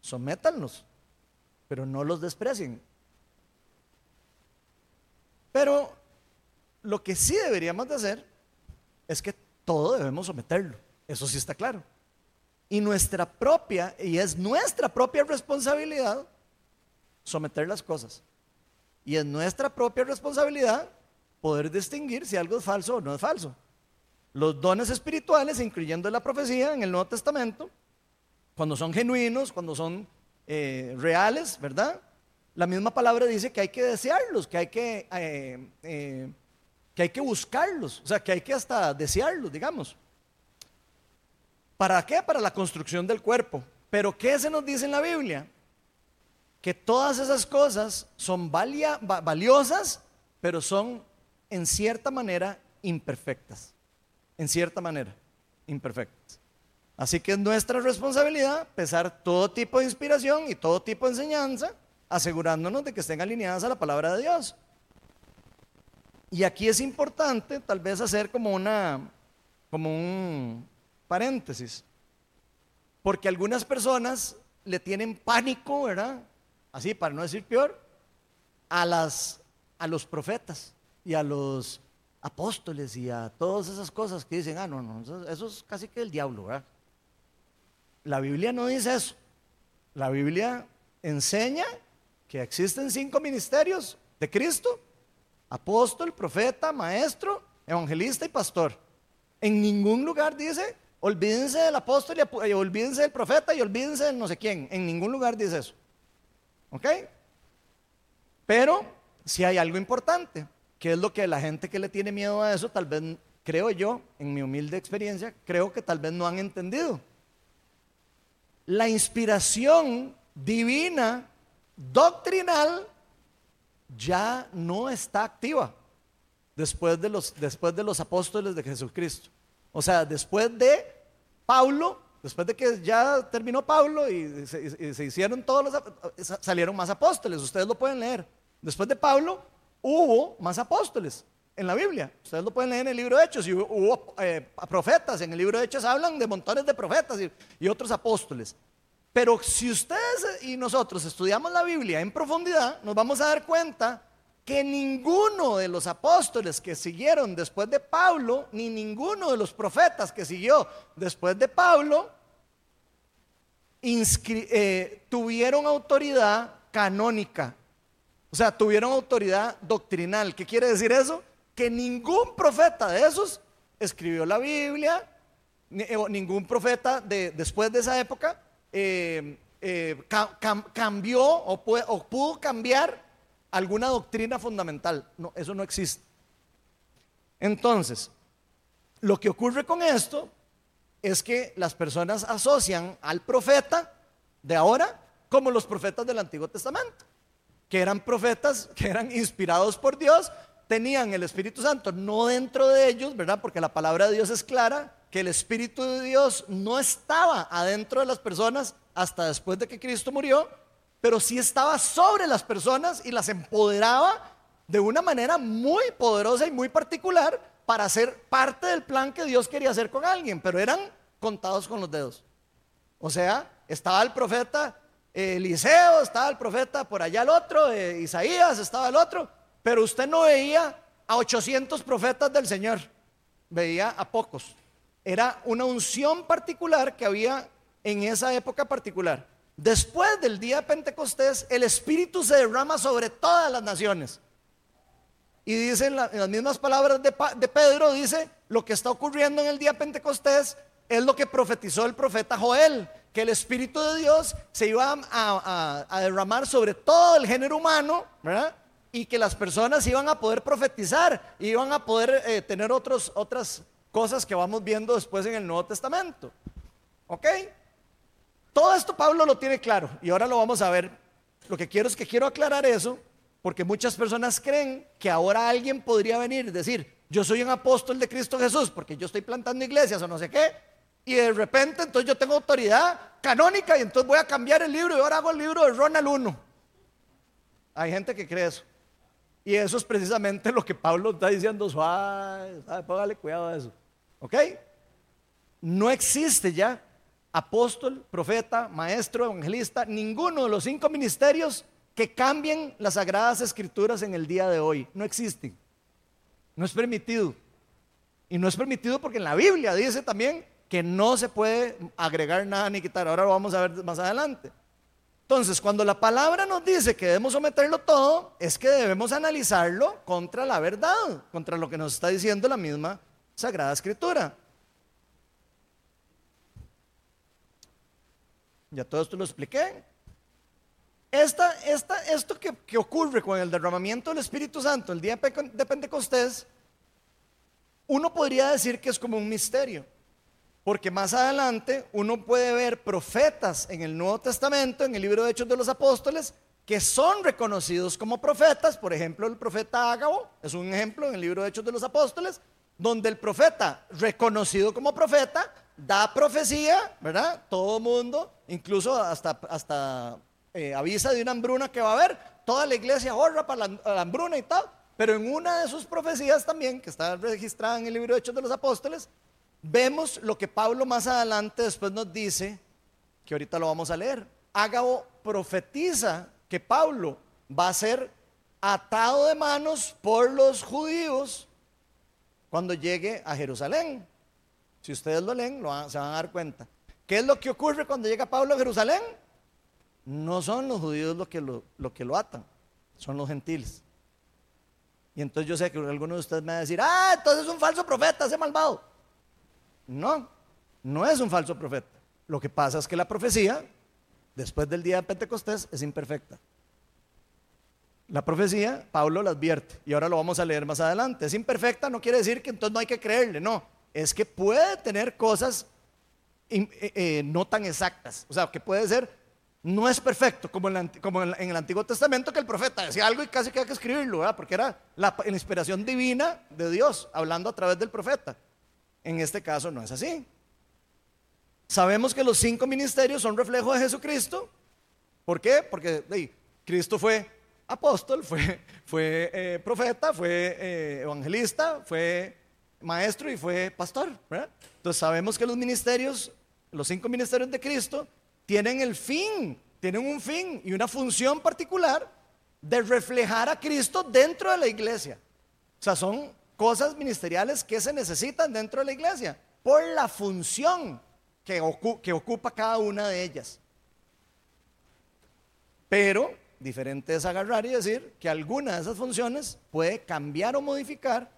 [SPEAKER 1] Sométanlos, pero no los desprecien. Pero lo que sí deberíamos de hacer es que todo debemos someterlo. Eso sí está claro. Y nuestra propia, y es nuestra propia responsabilidad someter las cosas. Y es nuestra propia responsabilidad poder distinguir si algo es falso o no es falso. Los dones espirituales, incluyendo la profecía en el Nuevo Testamento, cuando son genuinos, cuando son eh, reales, ¿verdad? La misma palabra dice que hay que desearlos, que hay que, eh, eh, que hay que buscarlos, o sea, que hay que hasta desearlos, digamos. ¿Para qué? Para la construcción del cuerpo. Pero ¿qué se nos dice en la Biblia? Que todas esas cosas son valiosas, pero son en cierta manera imperfectas en cierta manera, imperfectas. Así que es nuestra responsabilidad pesar todo tipo de inspiración y todo tipo de enseñanza, asegurándonos de que estén alineadas a la palabra de Dios. Y aquí es importante tal vez hacer como una como un paréntesis. Porque algunas personas le tienen pánico, ¿verdad? Así para no decir peor, a las a los profetas y a los apóstoles y a todas esas cosas que dicen, ah, no, no, eso, es casi que el diablo, ¿verdad? La Biblia no dice eso. La Biblia enseña que existen cinco ministerios de Cristo, apóstol, profeta, maestro, evangelista y pastor. En ningún lugar dice, olvídense del apóstol y olvídense del profeta y olvídense de no sé quién. En ningún lugar dice eso. ¿Ok? Pero si hay algo importante, que es lo que la gente que le tiene miedo a eso, tal vez, creo yo, en mi humilde experiencia, creo que tal vez no han entendido. La inspiración divina, doctrinal, ya no está activa después de los, después de los apóstoles de Jesucristo. O sea, después de Pablo, después de que ya terminó Pablo y se, hicieron todos los, salieron más apóstoles, ustedes lo pueden leer. Después de Pablo hubo más apóstoles en la Biblia. Ustedes lo pueden leer en el libro de Hechos y hubo, eh, profetas. En el libro de Hechos hablan de montones de profetas y otros apóstoles. Pero si ustedes y nosotros estudiamos la Biblia en profundidad, nos vamos a dar cuenta que ninguno de los apóstoles que siguieron después de Pablo, ni ninguno de los profetas que siguió después de Pablo, eh, tuvieron autoridad canónica. O sea, tuvieron autoridad doctrinal. ¿Qué quiere decir eso? Que ningún profeta de esos escribió la Biblia, eh, ningún profeta de, después de esa época eh, eh, cambió o, pudo cambiar alguna doctrina fundamental. No, eso no existe. Entonces, lo que ocurre con esto es que las personas asocian al profeta de ahora como los profetas del Antiguo Testamento, que eran profetas que eran inspirados por Dios, tenían el Espíritu Santo no dentro de ellos, ¿verdad? Porque la palabra de Dios es clara, que el Espíritu de Dios no estaba adentro de las personas hasta después de que Cristo murió, pero sí estaba sobre las personas y las empoderaba de una manera muy poderosa y muy particular para ser parte del plan que Dios quería hacer con alguien, pero eran contados con los dedos. O sea, estaba el profeta Eliseo, estaba el profeta por allá el otro, eh, Isaías, estaba el otro, pero usted no veía a 800 profetas del Señor, veía a pocos era una unción particular que había en esa época particular. Después del día de Pentecostés, el Espíritu se derrama sobre todas las naciones. Y dice en, las mismas palabras de, Pedro, dice, lo que está ocurriendo en el día de Pentecostés es lo que profetizó el profeta Joel, que el Espíritu de Dios se iba a, derramar sobre todo el género humano, ¿verdad? Y que las personas iban a poder profetizar, iban a poder eh, tener otros, otras cosas que vamos viendo después en el Nuevo Testamento. ¿Ok? Todo esto Pablo lo tiene claro y ahora lo vamos a ver. Lo que quiero es que quiero aclarar eso porque muchas personas creen que ahora alguien podría venir y decir, yo soy un apóstol de Cristo Jesús porque yo estoy plantando iglesias o no sé qué, y de repente entonces yo tengo autoridad canónica y entonces voy a cambiar el libro y ahora hago el libro de Ronald 1. Hay gente que cree eso. Y eso es precisamente lo que Pablo está diciendo, suave, póngale cuidado a eso. ¿Ok? No existe ya apóstol, profeta, maestro, evangelista, ninguno de los cinco ministerios que cambien las sagradas escrituras en el día de hoy. No existen. No es permitido. Y no es permitido porque en la Biblia dice también que no se puede agregar nada ni quitar. Ahora lo vamos a ver más adelante. Entonces, cuando la palabra nos dice que debemos someterlo todo, es que debemos analizarlo contra la verdad, contra lo que nos está diciendo la misma Sagrada Escritura. Ya todo esto lo expliqué. Esta, esta, esto que, que, ocurre con el derramamiento del Espíritu Santo el día de Pentecostés, uno podría decir que es como un misterio. Porque más adelante uno puede ver profetas en el Nuevo Testamento, en el libro de Hechos de los Apóstoles, que son reconocidos como profetas. Por ejemplo, el profeta Ágabo es un ejemplo en el libro de Hechos de los Apóstoles donde el profeta, reconocido como profeta, da profecía, ¿verdad? Todo mundo, incluso hasta, hasta eh, avisa de una hambruna que va a haber, toda la iglesia ahorra para la, hambruna y tal, pero en una de sus profecías también, que está registrada en el libro de Hechos de los Apóstoles, vemos lo que Pablo más adelante después nos dice, que ahorita lo vamos a leer. Ágabo profetiza que Pablo va a ser atado de manos por los judíos cuando llegue a Jerusalén. Si ustedes lo leen, se van a dar cuenta. ¿Qué es lo que ocurre cuando llega Pablo a Jerusalén? No son los judíos los que lo, que lo atan, son los gentiles. Y entonces yo sé que algunos de ustedes me van a decir, ah, entonces es un falso profeta, ese malvado. No, no es un falso profeta. Lo que pasa es que la profecía, después del día de Pentecostés, es imperfecta. La profecía, Pablo la advierte, y ahora lo vamos a leer más adelante. Es imperfecta, no quiere decir que entonces no hay que creerle, no. Es que puede tener cosas eh, eh, no tan exactas. O sea, que puede ser, no es perfecto, como, en, el Antiguo Testamento, que el profeta decía algo y casi que hay que escribirlo, porque era la inspiración divina de Dios, hablando a través del profeta. En este caso no es así. Sabemos que los cinco ministerios son reflejo de Jesucristo. ¿Por qué? Porque Cristo fue apóstol, fue, eh, profeta, fue eh, evangelista, fue maestro y fue pastor. Entonces sabemos que los ministerios, los cinco ministerios de Cristo, tienen el fin, tienen un fin y una función particular de reflejar a Cristo dentro de la iglesia. O sea, son cosas ministeriales que se necesitan dentro de la iglesia por la función que, ocupa cada una de ellas. Pero diferente es agarrar y decir que alguna de esas funciones puede cambiar o modificar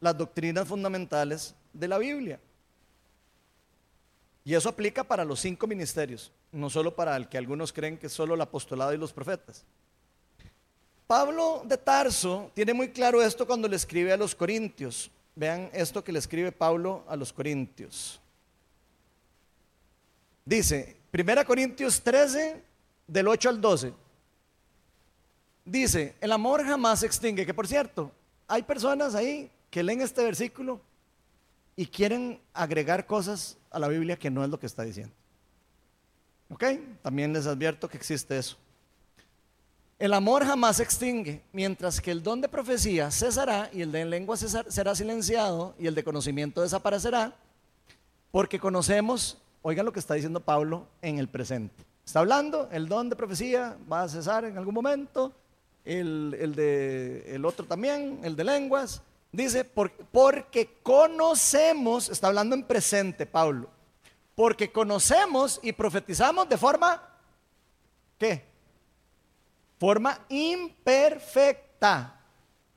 [SPEAKER 1] las doctrinas fundamentales de la Biblia. Y eso aplica para los cinco ministerios, no solo para el que algunos creen que es solo el apostolado y los profetas. Pablo de Tarso tiene muy claro esto cuando le escribe a los Corintios. Vean esto que le escribe Pablo a los Corintios. Dice, 1 Corintios 13, del 8 al 12. Dice, el amor jamás se extingue, que por cierto, hay personas ahí que leen este versículo y quieren agregar cosas a la Biblia que no es lo que está diciendo. ¿Ok? También les advierto que existe eso. El amor jamás se extingue, mientras que el don de profecía cesará y el de lengua será silenciado y el de conocimiento desaparecerá, porque conocemos, oigan lo que está diciendo Pablo en el presente. Está hablando, el don de profecía va a cesar en algún momento, el, de el otro también, el de lenguas. Dice, porque conocemos, está hablando en presente Pablo, porque conocemos y profetizamos de forma, ¿qué? Forma imperfecta.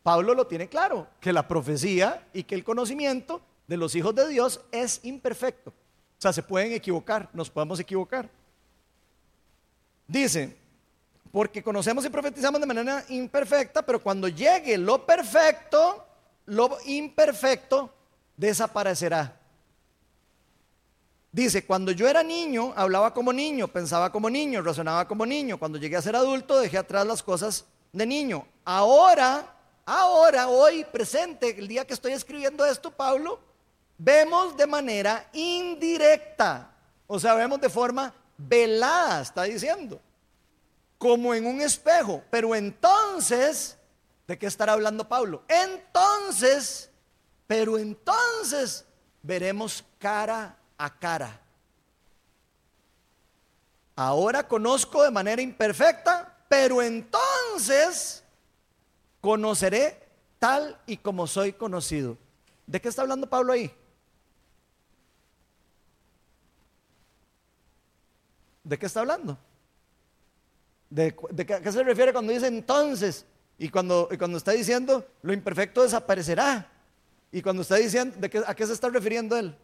[SPEAKER 1] Pablo lo tiene claro, que la profecía y que el conocimiento de los hijos de Dios es imperfecto. O sea, se pueden equivocar, nos podemos equivocar. Dice, porque conocemos y profetizamos de manera imperfecta, pero cuando llegue lo perfecto, lo imperfecto desaparecerá. Dice, cuando yo era niño, hablaba como niño, pensaba como niño, razonaba como niño. Cuando llegué a ser adulto, dejé atrás las cosas de niño. Ahora, ahora, hoy, presente, el día que estoy escribiendo esto, Pablo, vemos de manera indirecta. O sea, vemos de forma velada, está diciendo como en un espejo. Pero entonces, ¿de qué estará hablando Pablo? Entonces, pero entonces veremos cara a cara. Ahora conozco de manera imperfecta, pero entonces conoceré tal y como soy conocido. ¿De qué está hablando Pablo ahí? ¿De qué está hablando? ¿De, qué se refiere cuando dice entonces? Y cuando, cuando está diciendo lo imperfecto desaparecerá. Y cuando está diciendo, ¿de ¿a qué se está refiriendo él?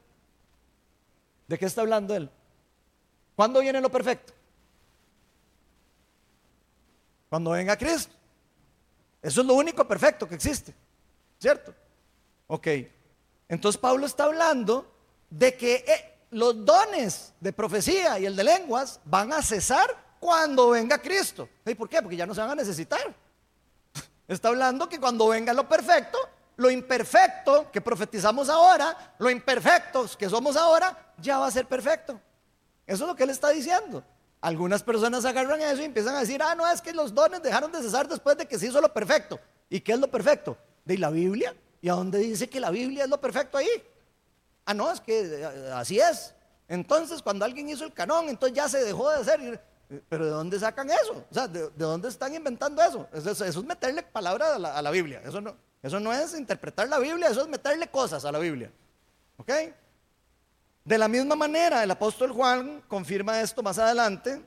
[SPEAKER 1] ¿De qué está hablando él? ¿Cuándo viene lo perfecto? Cuando venga Cristo. Eso es lo único perfecto que existe. ¿Cierto? Ok. Entonces Pablo está hablando de que eh, los dones de profecía y el de lenguas van a cesar cuando venga Cristo. ¿Y por qué? Porque ya no se van a necesitar. Está hablando que cuando venga lo perfecto, lo imperfecto que profetizamos ahora, lo imperfectos que somos ahora, ya va a ser perfecto. Eso es lo que él está diciendo. Algunas personas agarran eso y empiezan a decir, ah, no, es que los dones dejaron de cesar después de que se hizo lo perfecto. ¿Y qué es lo perfecto? De la Biblia. ¿Y a dónde dice que la Biblia es lo perfecto ahí? Ah, no, es que eh, así es. Entonces, cuando alguien hizo el canón, entonces ya se dejó de hacer. Pero ¿de dónde sacan eso? O sea, ¿de, dónde están inventando eso? Eso, es meterle palabras a la, Biblia. Eso no, eso no es interpretar la Biblia, eso es meterle cosas a la Biblia. ¿Ok? De la misma manera, el apóstol Juan confirma esto más adelante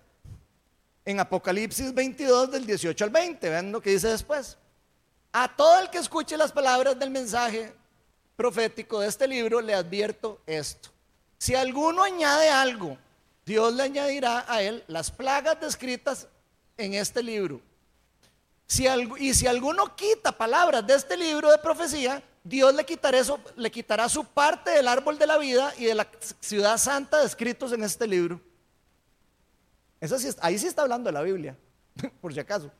[SPEAKER 1] en Apocalipsis 22 del 18 al 20. Vean lo que dice después. A todo el que escuche las palabras del mensaje profético de este libro, le advierto esto. Si alguno añade algo, Dios le añadirá a él las plagas descritas en este libro. Y si alguno quita palabras de este libro de profecía, Dios le quitará, eso, le quitará su parte del árbol de la vida y de la ciudad santa descritos en este libro. Eso sí, ahí sí está hablando de la Biblia, por si acaso.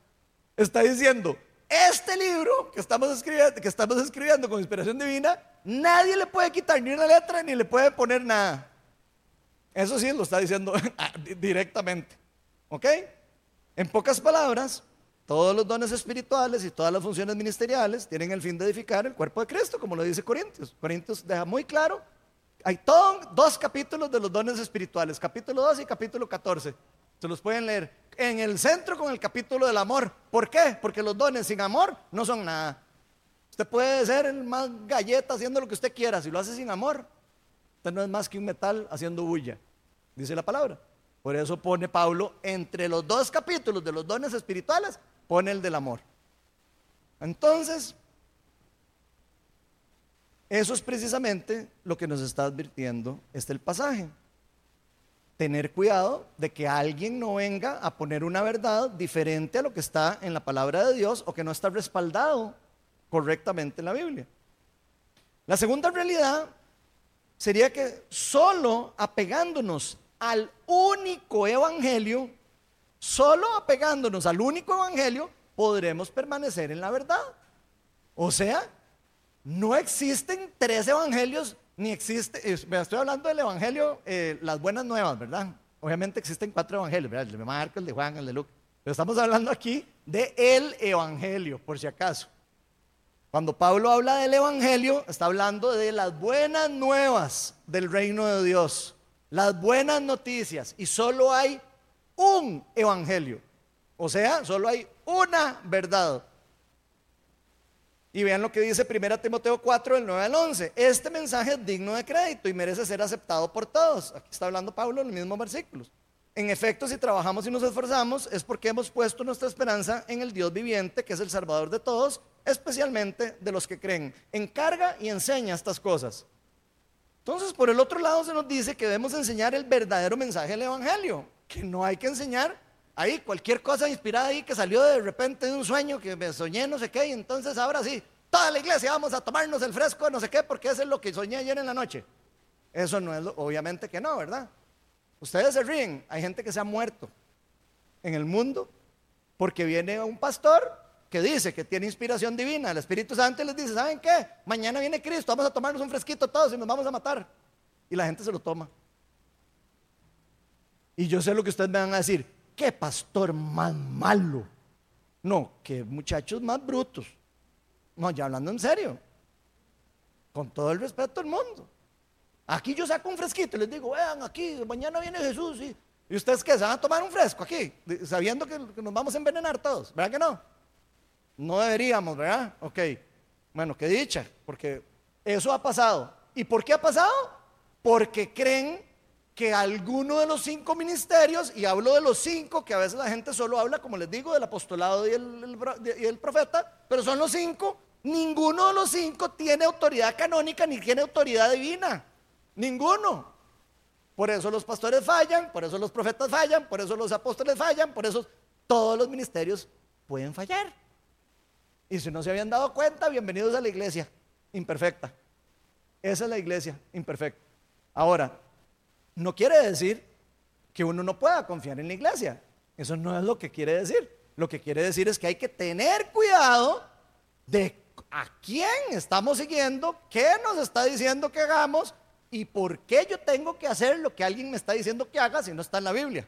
[SPEAKER 1] Está diciendo, este libro que estamos, escribiendo, que estamos escribiendo con inspiración divina, nadie le puede quitar ni una letra ni le puede poner nada. Eso sí lo está diciendo directamente. ¿Ok? En pocas palabras, todos los dones espirituales y todas las funciones ministeriales tienen el fin de edificar el cuerpo de Cristo, como lo dice Corintios. Corintios deja muy claro. Hay dos capítulos de los dones espirituales, capítulo 2 y capítulo 14. Se los pueden leer. En el centro con el capítulo del amor. ¿Por qué? Porque los dones sin amor no son nada. Usted puede ser el más galleta haciendo lo que usted quiera. Si lo hace sin amor, usted no es más que un metal haciendo bulla. Dice la palabra. Por eso pone Pablo entre los dos capítulos de los dones espirituales, pone el del amor. Entonces, eso es precisamente lo que nos está advirtiendo este el pasaje tener cuidado de que alguien no venga a poner una verdad diferente a lo que está en la palabra de Dios o que no está respaldado correctamente en la Biblia. La segunda realidad sería que solo apegándonos al único evangelio, solo apegándonos al único evangelio, podremos permanecer en la verdad. O sea, no existen tres evangelios ni existe, estoy hablando del Evangelio, eh, las buenas nuevas, ¿verdad? Obviamente existen cuatro evangelios, ¿verdad? El de Marcos, el de Juan, el de Lucas. Pero estamos hablando aquí de el Evangelio, por si acaso. Cuando Pablo habla del Evangelio, está hablando de las buenas nuevas del reino de Dios, las buenas noticias. Y solo hay un Evangelio. O sea, solo hay una verdad. Y vean lo que dice 1 Timoteo 4, del 9 al 11. Este mensaje es digno de crédito y merece ser aceptado por todos. Aquí está hablando Pablo en los mismos versículos. En efecto, si trabajamos y nos esforzamos, es porque hemos puesto nuestra esperanza en el Dios viviente, que es el Salvador de todos, especialmente de los que creen. Encarga y enseña estas cosas. Entonces, por el otro lado, se nos dice que debemos enseñar el verdadero mensaje del Evangelio, que no hay que enseñar ahí cualquier cosa inspirada ahí que salió de repente de un sueño que me soñé, no sé qué, y entonces ahora sí, toda la iglesia vamos a tomarnos el fresco, no sé qué, porque eso es lo que soñé ayer en la noche. Eso no es, lo, obviamente que no, ¿verdad? Ustedes se ríen, hay gente que se ha muerto en el mundo porque viene un pastor que dice que tiene inspiración divina, el Espíritu Santo les dice, ¿saben qué? Mañana viene Cristo, vamos a tomarnos un fresquito todos y nos vamos a matar. Y la gente se lo toma. Y yo sé lo que ustedes me van a decir, qué pastor más malo. No, qué muchachos más brutos. No, ya hablando en serio. Con todo el respeto del mundo. Aquí yo saco un fresquito y les digo, vean, aquí, mañana viene Jesús. ¿Y, ¿Y ustedes qué? ¿Se van a tomar un fresco aquí? Sabiendo que, nos vamos a envenenar todos. ¿Verdad que no? No deberíamos, ¿verdad? Ok. Bueno, qué dicha, porque eso ha pasado. ¿Y por qué ha pasado? Porque creen que alguno de los cinco ministerios, y hablo de los cinco, que a veces la gente solo habla, como les digo, del apostolado y el, profeta, pero son los cinco, ninguno de los cinco tiene autoridad canónica ni tiene autoridad divina. Ninguno. Por eso los pastores fallan, por eso los profetas fallan, por eso los apóstoles fallan, por eso todos los ministerios pueden fallar. Y si no se habían dado cuenta, bienvenidos a la iglesia imperfecta. Esa es la iglesia imperfecta. Ahora, no quiere decir que uno no pueda confiar en la iglesia. Eso no es lo que quiere decir. Lo que quiere decir es que hay que tener cuidado de a quién estamos siguiendo, qué nos está diciendo que hagamos y por qué yo tengo que hacer lo que alguien me está diciendo que haga si no está en la Biblia.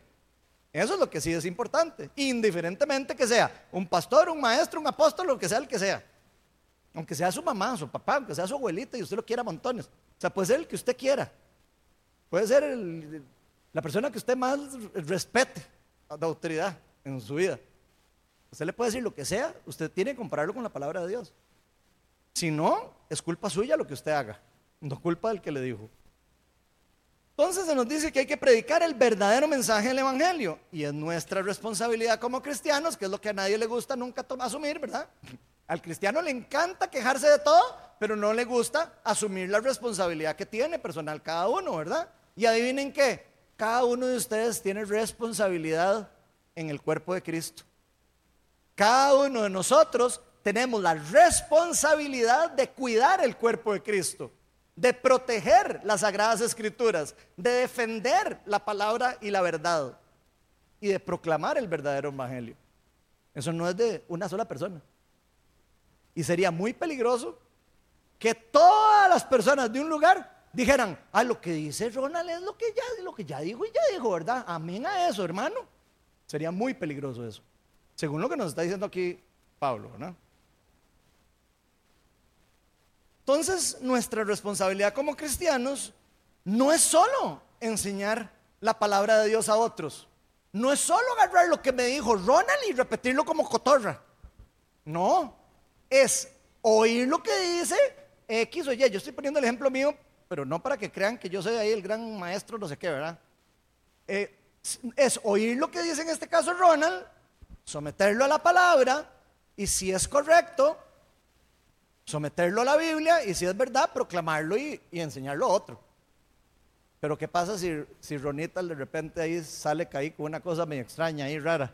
[SPEAKER 1] Eso es lo que sí es importante, indiferentemente que sea un pastor, un maestro, un apóstol, lo que sea el que sea. Aunque sea su mamá, su papá, aunque sea su abuelita y usted lo quiera montones. O sea, puede ser el que usted quiera. Puede ser la persona que usted más respete de autoridad en su vida. Usted le puede decir lo que sea, usted tiene que compararlo con la palabra de Dios. Si no, es culpa suya lo que usted haga, no culpa del que le dijo. Entonces se nos dice que hay que predicar el verdadero mensaje del Evangelio y es nuestra responsabilidad como cristianos, que es lo que a nadie le gusta nunca asumir, ¿verdad? Al cristiano le encanta quejarse de todo, pero no le gusta asumir la responsabilidad que tiene personal cada uno, ¿verdad? Y adivinen qué, cada uno de ustedes tiene responsabilidad en el cuerpo de Cristo. Cada uno de nosotros tenemos la responsabilidad de cuidar el cuerpo de Cristo, de proteger las sagradas escrituras, de defender la palabra y la verdad y de proclamar el verdadero evangelio. Eso no es de una sola persona. Y sería muy peligroso que todas las personas de un lugar dijeran, ah, lo que dice Ronald es lo que ya, lo que ya dijo y ya dijo, ¿verdad? Amén a eso, hermano. Sería muy peligroso eso. Según lo que nos está diciendo aquí Pablo, ¿no? Entonces, nuestra responsabilidad como cristianos no es solo enseñar la palabra de Dios a otros. No es solo agarrar lo que me dijo Ronald y repetirlo como cotorra. No, es oír lo que dice X o Y. Yo estoy poniendo el ejemplo mío, pero no para que crean que yo soy ahí el gran maestro, no sé qué, ¿verdad? Eh, es oír lo que dice en este caso Ronald, someterlo a la palabra y si es correcto, someterlo a la Biblia y si es verdad, proclamarlo y, enseñarlo a otro. Pero ¿qué pasa si, si Ronita de repente ahí sale caí con una cosa medio extraña ahí rara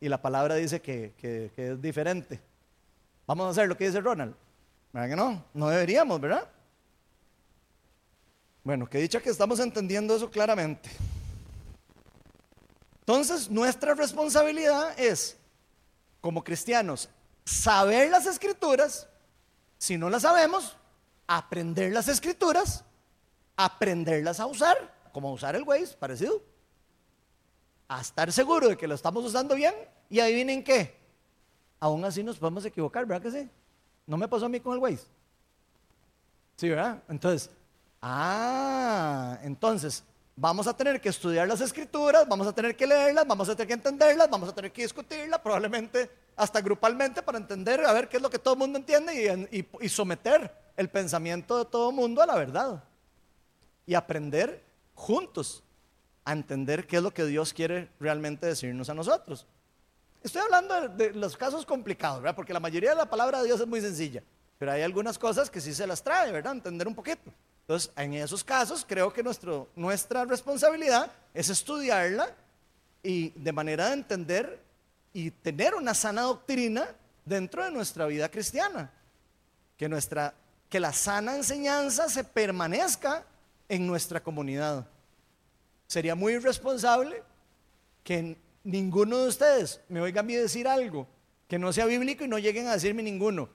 [SPEAKER 1] y la palabra dice que, que es diferente? Vamos a hacer lo que dice Ronald. ¿Verdad que no? No deberíamos, ¿verdad? Bueno, que dicha que estamos entendiendo eso claramente. Entonces, nuestra responsabilidad es, como cristianos, saber las escrituras. Si no las sabemos, aprender las escrituras, aprenderlas a usar, como usar el Waze, parecido. A estar seguro de que lo estamos usando bien y adivinen qué, aún así nos podemos equivocar, ¿verdad que sí? No me pasó a mí con el Waze. Sí, ¿verdad? Entonces, ah, entonces, vamos a tener que estudiar las escrituras, vamos a tener que leerlas, vamos a tener que entenderlas, vamos a tener que discutirlas, probablemente hasta grupalmente para entender, a ver qué es lo que todo el mundo entiende y, someter el pensamiento de todo el mundo a la verdad. Y aprender juntos a entender qué es lo que Dios quiere realmente decirnos a nosotros. Estoy hablando de, los casos complicados, ¿verdad? Porque la mayoría de la palabra de Dios es muy sencilla, pero hay algunas cosas que sí se las trae, ¿verdad? Entender un poquito. Entonces, en esos casos, creo que nuestra responsabilidad es estudiarla y de manera de entender y tener una sana doctrina dentro de nuestra vida cristiana. Que, nuestra, que la sana enseñanza se permanezca en nuestra comunidad. Sería muy irresponsable que ninguno de ustedes me oiga a mí decir algo que no sea bíblico y no lleguen a decirme ninguno.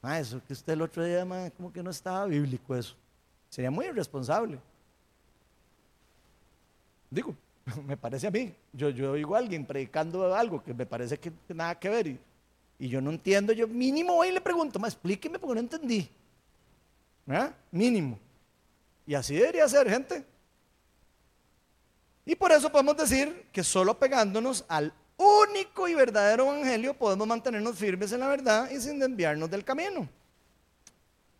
[SPEAKER 1] Ah, eso que usted el otro día, como que no estaba bíblico eso. Sería muy irresponsable. Digo, me parece a mí. Yo, yo oigo a alguien predicando algo que me parece que nada que ver y, y yo no entiendo. Yo mínimo voy y le pregunto, más explíqueme porque no entendí. ¿verdad? Mínimo. Y así debería ser, gente. Y por eso podemos decir que solo pegándonos al único y verdadero evangelio podemos mantenernos firmes en la verdad y sin desviarnos del camino.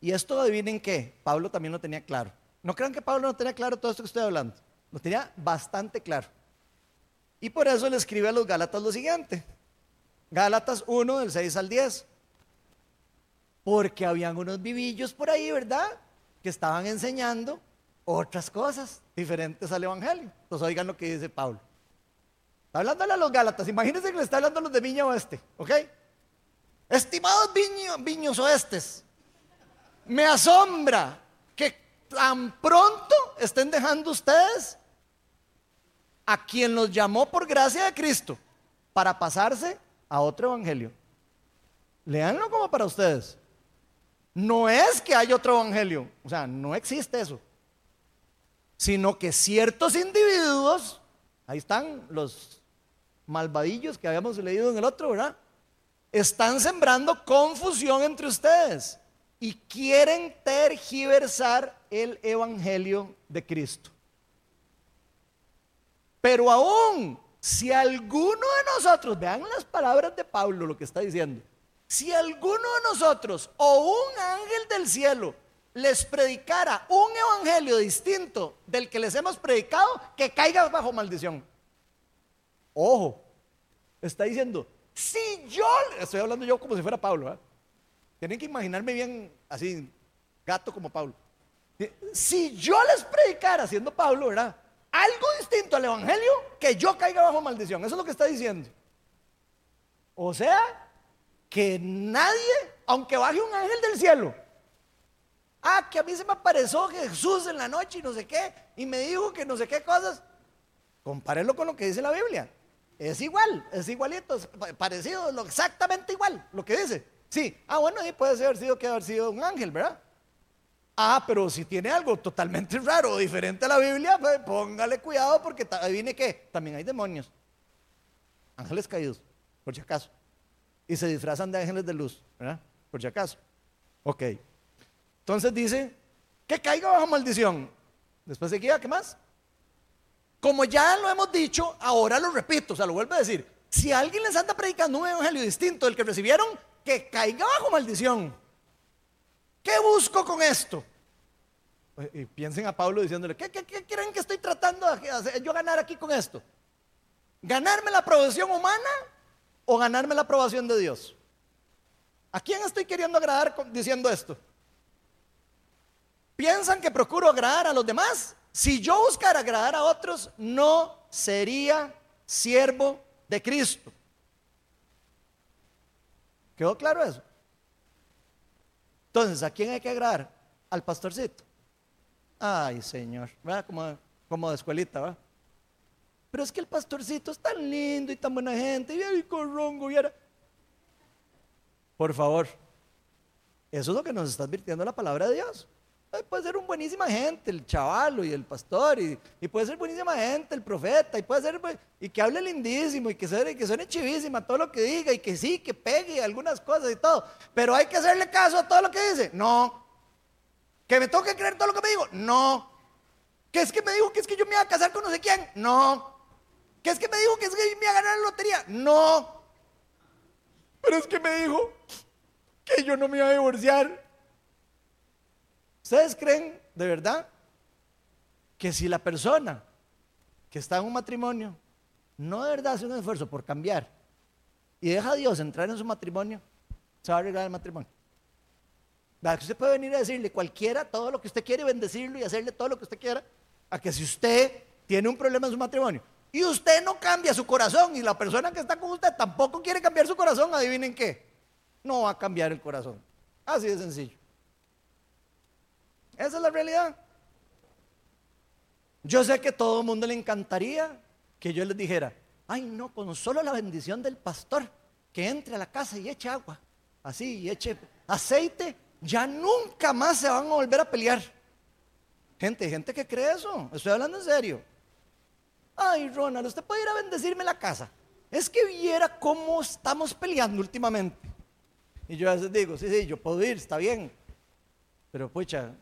[SPEAKER 1] Y esto adivinen qué, Pablo también lo tenía claro. No crean que Pablo no tenía claro todo esto que estoy hablando. Lo tenía bastante claro. Y por eso le escribe a los Gálatas lo siguiente. Gálatas 1 del 6 al 10. Porque habían unos vivillos por ahí, ¿verdad? Que estaban enseñando otras cosas diferentes al Evangelio. Entonces oigan lo que dice Pablo. Está hablándole a los Gálatas. Imagínense que le está hablando a los de Viña Oeste, ¿ok? Estimados viños oestes, me asombra que tan pronto estén dejando ustedes a quien los llamó por gracia de Cristo para pasarse a otro evangelio. Leanlo como para ustedes. No es que hay otro evangelio, o sea, no existe eso sino que ciertos individuos, ahí están los malvadillos que habíamos leído en el otro, ¿verdad? Están sembrando confusión entre ustedes y quieren tergiversar el Evangelio de Cristo. Pero aún, si alguno de nosotros, vean las palabras de Pablo, lo que está diciendo, si alguno de nosotros o un ángel del cielo les predicara un evangelio distinto del que les hemos predicado, que caiga bajo maldición. Ojo, está diciendo, si yo, estoy hablando yo como si fuera Pablo, ¿eh? Tienen que imaginarme bien así, gato como Pablo. Si yo les predicara, siendo Pablo, ¿verdad? Algo distinto al Evangelio, que yo caiga bajo maldición. Eso es lo que está diciendo. O sea, que nadie, aunque baje un ángel del cielo, ah, que a mí se me apareció Jesús en la noche y no sé qué, y me dijo que no sé qué cosas, compárelo con lo que dice la Biblia. Es igual, es igualito, es parecido, exactamente igual, lo que dice. Sí, ah, bueno, ahí puede haber sido que haber sido un ángel, ¿verdad? Ah, pero si tiene algo totalmente raro o diferente a la Biblia, pues póngale cuidado porque viene que también hay demonios. Ángeles caídos, por si acaso. Y se disfrazan de ángeles de luz, ¿verdad? Por si acaso. Ok. Entonces dice, que caiga bajo maldición. Después seguía, ¿qué más? Como ya lo hemos dicho, ahora lo repito, o sea, lo vuelvo a decir. Si alguien les anda predicando un evangelio distinto del que recibieron, que caiga bajo maldición. ¿Qué busco con esto? Y piensen a Pablo diciéndole, ¿qué, creen que estoy tratando de hacer, yo ganar aquí con esto? ¿Ganarme la aprobación humana o ganarme la aprobación de Dios? ¿A quién estoy queriendo agradar diciendo esto? ¿Piensan que procuro agradar a los demás? Si yo buscara agradar a otros, no sería siervo de Cristo. ¿Quedó claro eso? Entonces, ¿a quién hay que agradar? Al pastorcito. Ay, Señor, ¿verdad? Como, como de escuelita, ¿va? Pero es que el pastorcito es tan lindo y tan buena gente, y ahí corrongo, y era. Por favor, eso es lo que nos está advirtiendo la palabra de Dios. Puede ser un buenísima gente, el chavalo y el pastor, y, puede ser buenísima gente, el profeta, y puede ser, pues, y que hable lindísimo, y que suene, que suene chivísima todo lo que diga, y que sí, que pegue algunas cosas y todo. Pero hay que hacerle caso a todo lo que dice. No. Que me toque creer todo lo que me digo. No. Que es que me dijo que es que yo me iba a casar con no sé quién. No. Que es que me dijo que es que me iba a ganar la lotería. No. Pero es que me dijo que yo no me iba a divorciar. ¿Ustedes creen de verdad que si la persona que está en un matrimonio no de verdad hace un esfuerzo por cambiar y deja a Dios entrar en su matrimonio, se va a arreglar el matrimonio? ¿Verdad? Usted puede venir a decirle cualquiera todo lo que usted quiere, bendecirlo y hacerle todo lo que usted quiera, a que si usted tiene un problema en su matrimonio y usted no cambia su corazón y la persona que está con usted tampoco quiere cambiar su corazón, adivinen qué, no va a cambiar el corazón. Así de sencillo. Esa es la realidad. Yo sé que todo el mundo le encantaría que yo les dijera, ay no, con solo la bendición del pastor, que entre a la casa y eche agua, así, y eche aceite, ya nunca más se van a volver a pelear. Gente, gente que cree eso, estoy hablando en serio. Ay, Ronald, usted puede ir a bendecirme la casa. Es que viera cómo estamos peleando últimamente. Y yo a veces digo, sí, sí, yo puedo ir, está bien. Pero pucha,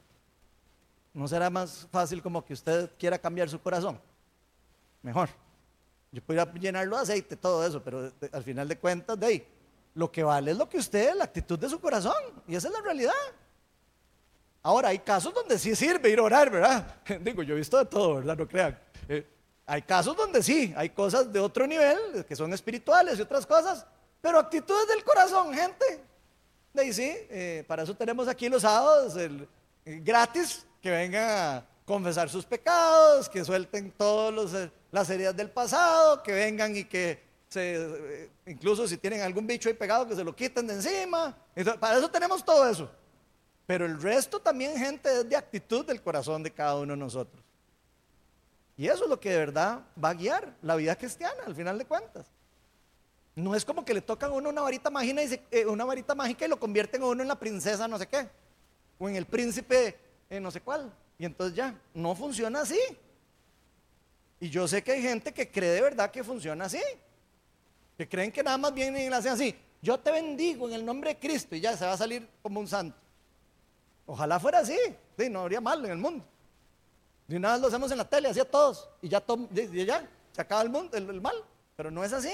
[SPEAKER 1] ¿No será más fácil como que usted quiera cambiar su corazón? Mejor. Yo podría llenarlo de aceite, todo eso, pero al final de cuentas, de ahí, lo que vale es lo que usted, la actitud de su corazón. Y esa es la realidad. Ahora, hay casos donde sí sirve ir a orar, ¿verdad? Digo, yo he visto de todo, ¿verdad? No crean. Eh, hay casos donde sí, hay cosas de otro nivel, que son espirituales y otras cosas, pero actitudes del corazón, gente. De ahí sí, eh, para eso tenemos aquí los sábados el, gratis que vengan a confesar sus pecados, que suelten todas las heridas del pasado, que vengan y que se, eh, incluso si tienen algún bicho ahí pegado, que se lo quiten de encima. para eso tenemos todo eso. Pero el resto también, gente, es de actitud del corazón de cada uno de nosotros. Y eso es lo que de verdad va a guiar la vida cristiana, al final de cuentas. No es como que le tocan a uno una varita mágica y, eh, una varita mágica y lo convierten a uno en la princesa no sé qué, o en el príncipe no sé cuál. Y entonces ya, no funciona así. Y yo sé que hay gente que cree de verdad que funciona así. Que creen que nada más vienen y lo hacen así. Yo te bendigo en el nombre de Cristo y ya se va a salir como un santo. Ojalá fuera así. Sí, no habría mal en el mundo. De una vez lo hacemos en la tele, así a todos. Y ya, ya se acaba el, mundo, el mal. Pero no es así.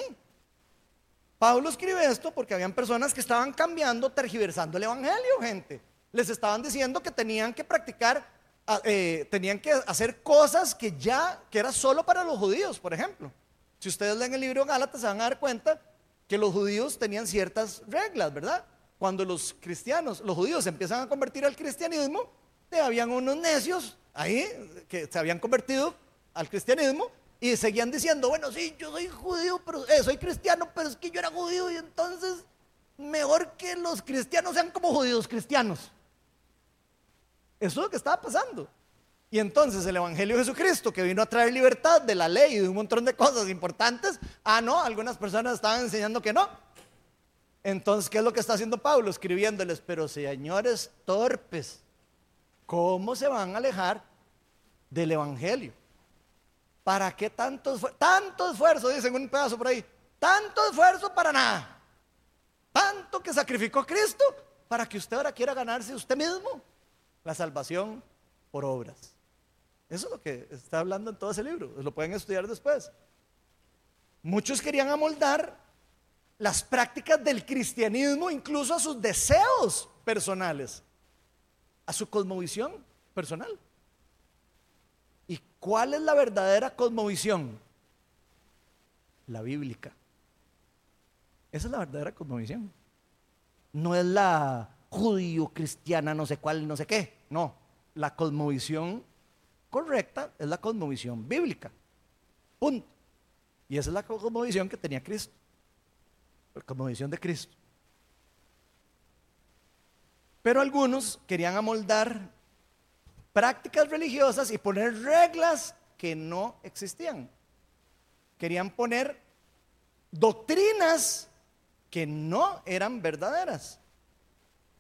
[SPEAKER 1] Pablo escribe esto porque habían personas que estaban cambiando, tergiversando el evangelio, gente les estaban diciendo que tenían que practicar, ah, eh, tenían que hacer cosas que ya, que era solo para los judíos, por ejemplo. Si ustedes leen el libro Gálatas se van a dar cuenta que los judíos tenían ciertas reglas, ¿verdad? cuando los cristianos, los judíos se empiezan a convertir al cristianismo, habían unos necios ahí que se habían convertido al cristianismo y seguían diciendo, bueno, sí, yo soy judío, pero eh, soy cristiano, pero es que yo era judío y entonces mejor que los cristianos sean como judíos cristianos. Eso es lo que estaba pasando. Y entonces el Evangelio de Jesucristo, que vino a traer libertad de la ley y de un montón de cosas importantes, ah, no, algunas personas estaban enseñando que no. Entonces, ¿qué es lo que está haciendo Pablo? Escribiéndoles, pero señores torpes, ¿cómo se van a alejar del Evangelio? ¿Para qué tanto esfuerzo? Tanto esfuerzo, dicen un pedazo por ahí. Tanto esfuerzo para nada. Tanto que sacrificó Cristo para que usted ahora quiera ganarse usted mismo la salvación por obras. Eso es lo que está hablando en todo ese libro. Lo pueden estudiar después. Muchos querían amoldar las prácticas del cristianismo incluso a sus deseos personales, a su cosmovisión personal. ¿Y cuál es la verdadera cosmovisión? La bíblica. Esa es la verdadera cosmovisión. No es la judío cristiana, no sé cuál, no sé qué. No, la cosmovisión correcta es la cosmovisión bíblica. Punto. Y esa es la cosmovisión que tenía Cristo. La cosmovisión de Cristo. Pero algunos querían amoldar prácticas religiosas y poner reglas que no existían. Querían poner doctrinas que no eran verdaderas.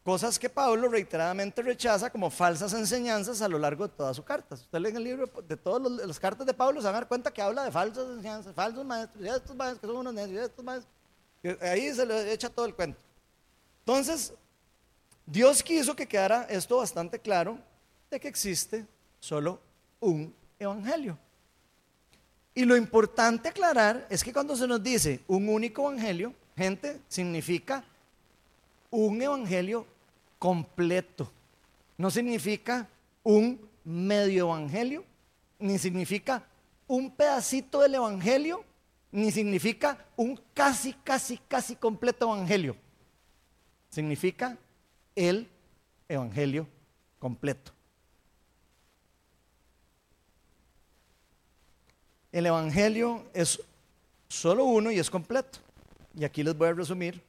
[SPEAKER 1] Cosas que Pablo reiteradamente rechaza como falsas enseñanzas a lo largo de toda su carta. usted lee el libro de todas las cartas de Pablo, se van a dar cuenta que habla de falsas enseñanzas, falsos maestros, y estos maestros que son unos necios, estos maestros. Ahí se le echa todo el cuento. Entonces, Dios quiso que quedara esto bastante claro de que existe solo un evangelio. Y lo importante aclarar es que cuando se nos dice un único evangelio, gente, significa un evangelio completo. No significa un medio evangelio, ni significa un pedacito del evangelio, ni significa un casi, casi, casi completo evangelio. Significa el evangelio completo. El evangelio es solo uno y es completo. Y aquí les voy a resumir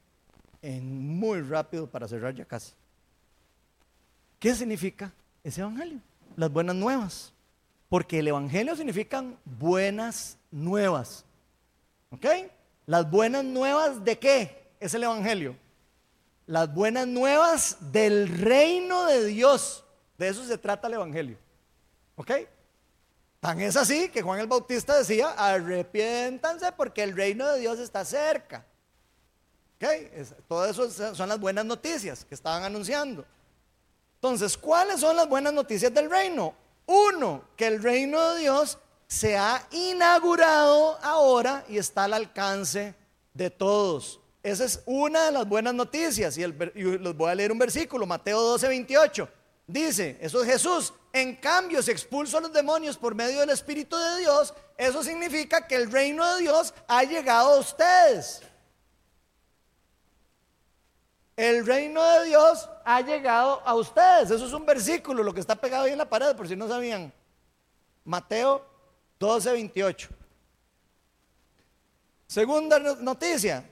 [SPEAKER 1] en muy rápido para cerrar ya casi. ¿Qué significa ese evangelio? Las buenas nuevas. Porque el evangelio significan buenas nuevas. ¿Ok? Las buenas nuevas de qué es el evangelio? Las buenas nuevas del reino de Dios. De eso se trata el evangelio. ¿Ok? Tan es así que Juan el Bautista decía, arrepiéntanse porque el reino de Dios está cerca. ¿Ok? todo eso son las buenas noticias que estaban anunciando. Entonces, ¿cuáles son las buenas noticias del reino? Uno, que el reino de Dios se ha inaugurado ahora y está al alcance de todos. Esa es una de las buenas noticias. Y, les voy a leer un versículo, Mateo 12, 28. Dice, eso es Jesús. En cambio, se expulsó a los demonios por medio del Espíritu de Dios. Eso significa que el reino de Dios ha llegado a ustedes. El reino de Dios ha llegado a ustedes. Eso es un versículo, lo que está pegado ahí en la pared, por si no sabían. Mateo 12, 28. Segunda noticia,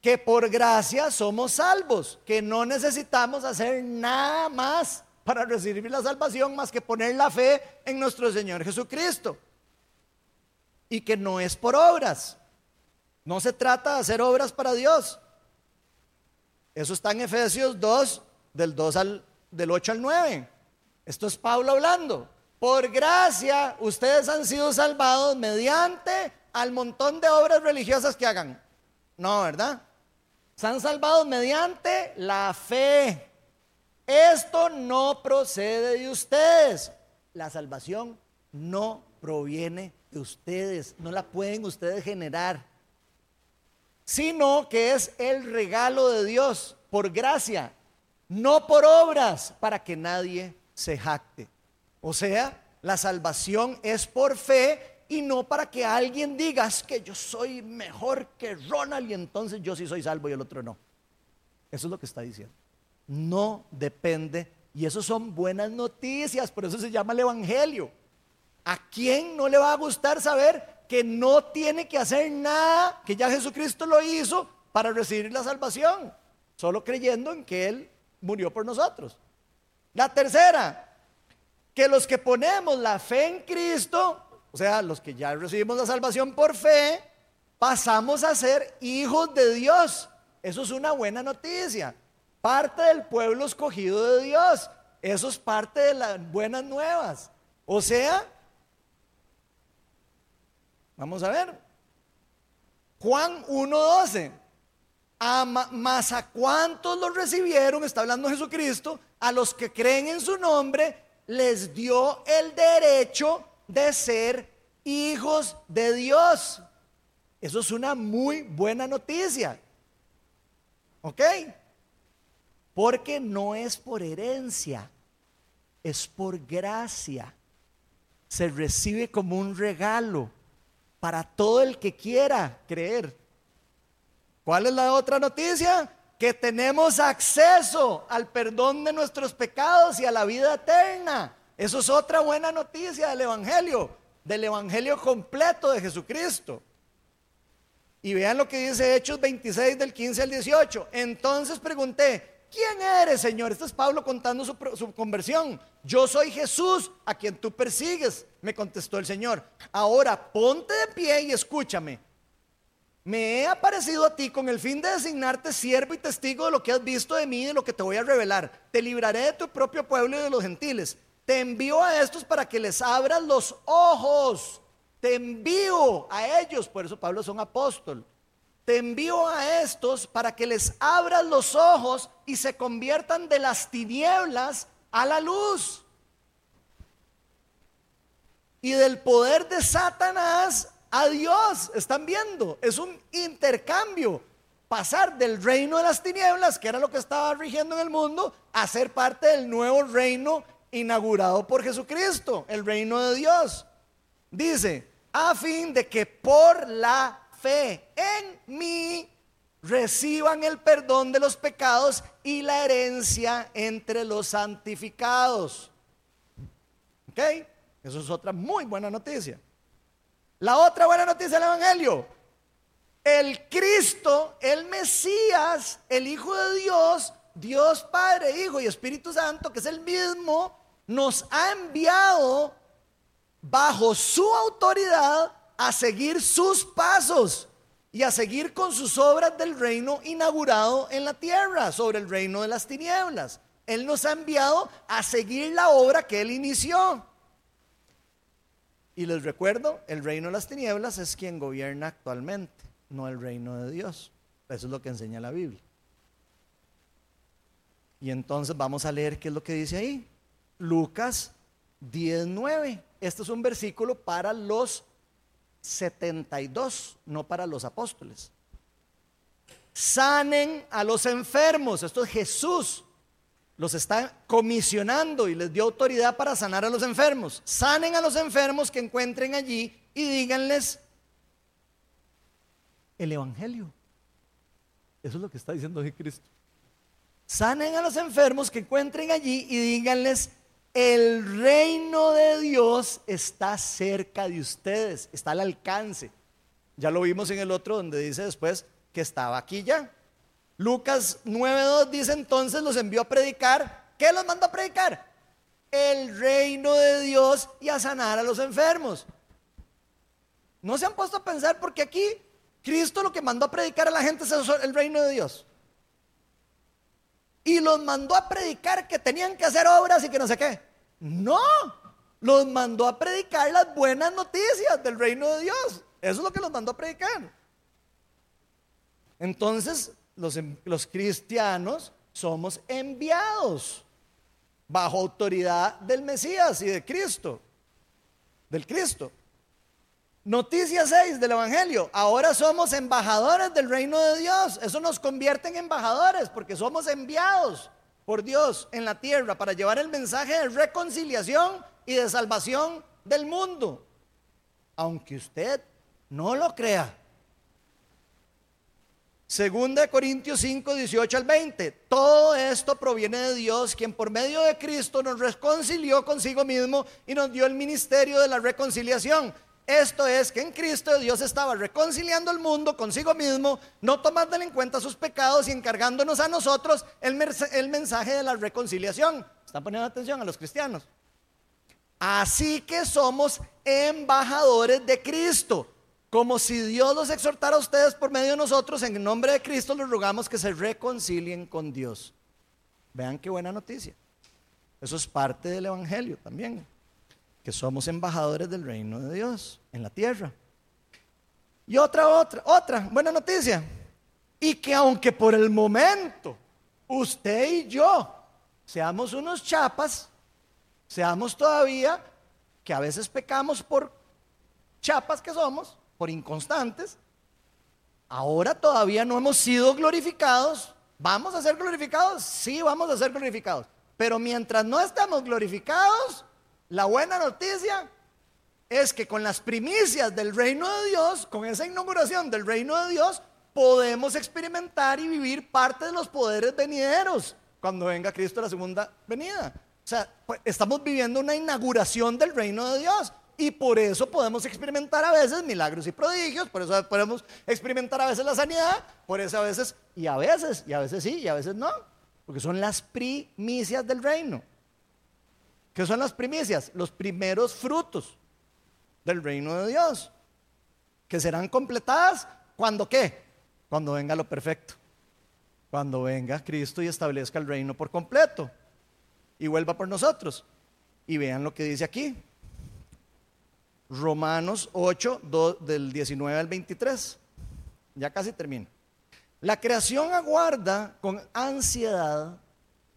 [SPEAKER 1] que por gracia somos salvos, que no necesitamos hacer nada más para recibir la salvación más que poner la fe en nuestro Señor Jesucristo. Y que no es por obras. No se trata de hacer obras para Dios. Eso está en Efesios 2, del 2 al del 8 al 9. Esto es Pablo hablando. Por gracia ustedes han sido salvados mediante al montón de obras religiosas que hagan. No, ¿verdad? Se han salvado mediante la fe. Esto no procede de ustedes. La salvación no proviene de ustedes. No la pueden ustedes generar sino que es el regalo de Dios por gracia, no por obras, para que nadie se jacte. O sea, la salvación es por fe y no para que alguien diga que yo soy mejor que Ronald y entonces yo sí soy salvo y el otro no. Eso es lo que está diciendo. No depende, y eso son buenas noticias, por eso se llama el Evangelio. ¿A quién no le va a gustar saber que no tiene que hacer nada, que ya Jesucristo lo hizo para recibir la salvación? Solo creyendo en que Él murió por nosotros. La tercera, que los que ponemos la fe en Cristo, o sea, los que ya recibimos la salvación por fe, pasamos a ser hijos de Dios. Eso es una buena noticia. Parte del pueblo escogido de Dios. Eso es parte de las buenas nuevas. O sea, vamos a ver. Juan 1.12. Más a cuántos lo recibieron, está hablando Jesucristo, a los que creen en su nombre, les dio el derecho de ser hijos de Dios. Eso es una muy buena noticia. ¿Ok? Porque no es por herencia, es por gracia. Se recibe como un regalo para todo el que quiera creer. ¿Cuál es la otra noticia? Que tenemos acceso al perdón de nuestros pecados y a la vida eterna. Eso es otra buena noticia del Evangelio, del Evangelio completo de Jesucristo. Y vean lo que dice Hechos 26 del 15 al 18. Entonces pregunté, ¿quién eres, Señor? Este es Pablo contando su, conversión. Yo soy Jesús, a quien tú persigues, me contestó el Señor. Ahora ponte de pie y escúchame. Me he aparecido a ti con el fin de designarte siervo y testigo de lo que has visto de mí y de lo que te voy a revelar. Te libraré de tu propio pueblo y de los gentiles. Te envío a estos para que les abras los ojos te envío a ellos, por eso Pablo es un apóstol. Te envío a estos para que les abras los ojos y se conviertan de las tinieblas a la luz. Y del poder de Satanás a Dios. ¿Están viendo? Es un intercambio. Pasar del reino de las tinieblas, que era lo que estaba rigiendo en el mundo, a ser parte del nuevo reino inaugurado por Jesucristo, el reino de Dios. Dice, a fin de que por la fe en mí reciban el perdón de los pecados y la herencia entre los santificados. ¿Ok? Eso es otra muy buena noticia. La otra buena noticia del Evangelio. El Cristo, el Mesías, el Hijo de Dios, Dios Padre, Hijo y Espíritu Santo, que es el mismo, nos ha enviado bajo su autoridad a seguir sus pasos y a seguir con sus obras del reino inaugurado en la tierra, sobre el reino de las tinieblas. Él nos ha enviado a seguir la obra que Él inició. Y les recuerdo, el reino de las tinieblas es quien gobierna actualmente, no el reino de Dios. Eso es lo que enseña la Biblia. Y entonces vamos a leer qué es lo que dice ahí. Lucas 19. Este es un versículo para los 72, no para los apóstoles. Sanen a los enfermos. Esto es Jesús. Los está comisionando y les dio autoridad para sanar a los enfermos. Sanen a los enfermos que encuentren allí y díganles el Evangelio. Eso es lo que está diciendo Cristo. Sanen a los enfermos que encuentren allí y díganles el reino de Dios está cerca de ustedes, está al alcance. Ya lo vimos en el otro donde dice después que estaba aquí ya. Lucas 9.2 dice entonces los envió a predicar. ¿Qué los mandó a predicar? El reino de Dios y a sanar a los enfermos. ¿No se han puesto a pensar porque aquí Cristo lo que mandó a predicar a la gente es el reino de Dios? Y los mandó a predicar que tenían que hacer obras y que no sé qué. No, los mandó a predicar las buenas noticias del reino de Dios. Eso es lo que los mandó a predicar. Entonces, los, los cristianos somos enviados bajo autoridad del Mesías y de Cristo, del Cristo. Noticia 6 del Evangelio. Ahora somos embajadores del reino de Dios. Eso nos convierte en embajadores porque somos enviados por Dios en la tierra para llevar el mensaje de reconciliación y de salvación del mundo. Aunque usted no lo crea. Segunda de Corintios 5, 18 al 20. Todo esto proviene de Dios, quien por medio de Cristo nos reconcilió consigo mismo y nos dio el ministerio de la reconciliación. Esto es que en Cristo Dios estaba reconciliando el mundo consigo mismo, no tomándole en cuenta sus pecados y encargándonos a nosotros el, el mensaje de la reconciliación. ¿Están poniendo atención a los cristianos? Así que somos embajadores de Cristo como si Dios los exhortara a ustedes por medio de nosotros, en nombre de Cristo les rogamos que se reconcilien con Dios. Vean qué buena noticia. Eso es parte del Evangelio también, que somos embajadores del reino de Dios en la tierra. Y otra, otra, otra buena noticia. Y que aunque por el momento usted y yo seamos unos chapas, seamos todavía que a veces pecamos por chapas que somos, por inconstantes, ahora todavía no hemos sido glorificados. ¿Vamos a ser glorificados? Sí, vamos a ser glorificados. Pero mientras no estamos glorificados, la buena noticia es que con las primicias del reino de Dios, con esa inauguración del reino de Dios, podemos experimentar y vivir parte de los poderes venideros cuando venga Cristo a la segunda venida. O sea, pues, estamos viviendo una inauguración del reino de Dios. Y por eso podemos experimentar a veces milagros y prodigios, por eso podemos experimentar a veces la sanidad, por eso a veces, y a veces, y a veces sí, y a veces no, porque son las primicias del reino. ¿Qué son las primicias? Los primeros frutos del reino de Dios, que serán completadas cuando qué? Cuando venga lo perfecto, cuando venga Cristo y establezca el reino por completo y vuelva por nosotros. Y vean lo que dice aquí, Romanos 8, del 19 al 23. Ya casi termino. La creación aguarda con ansiedad.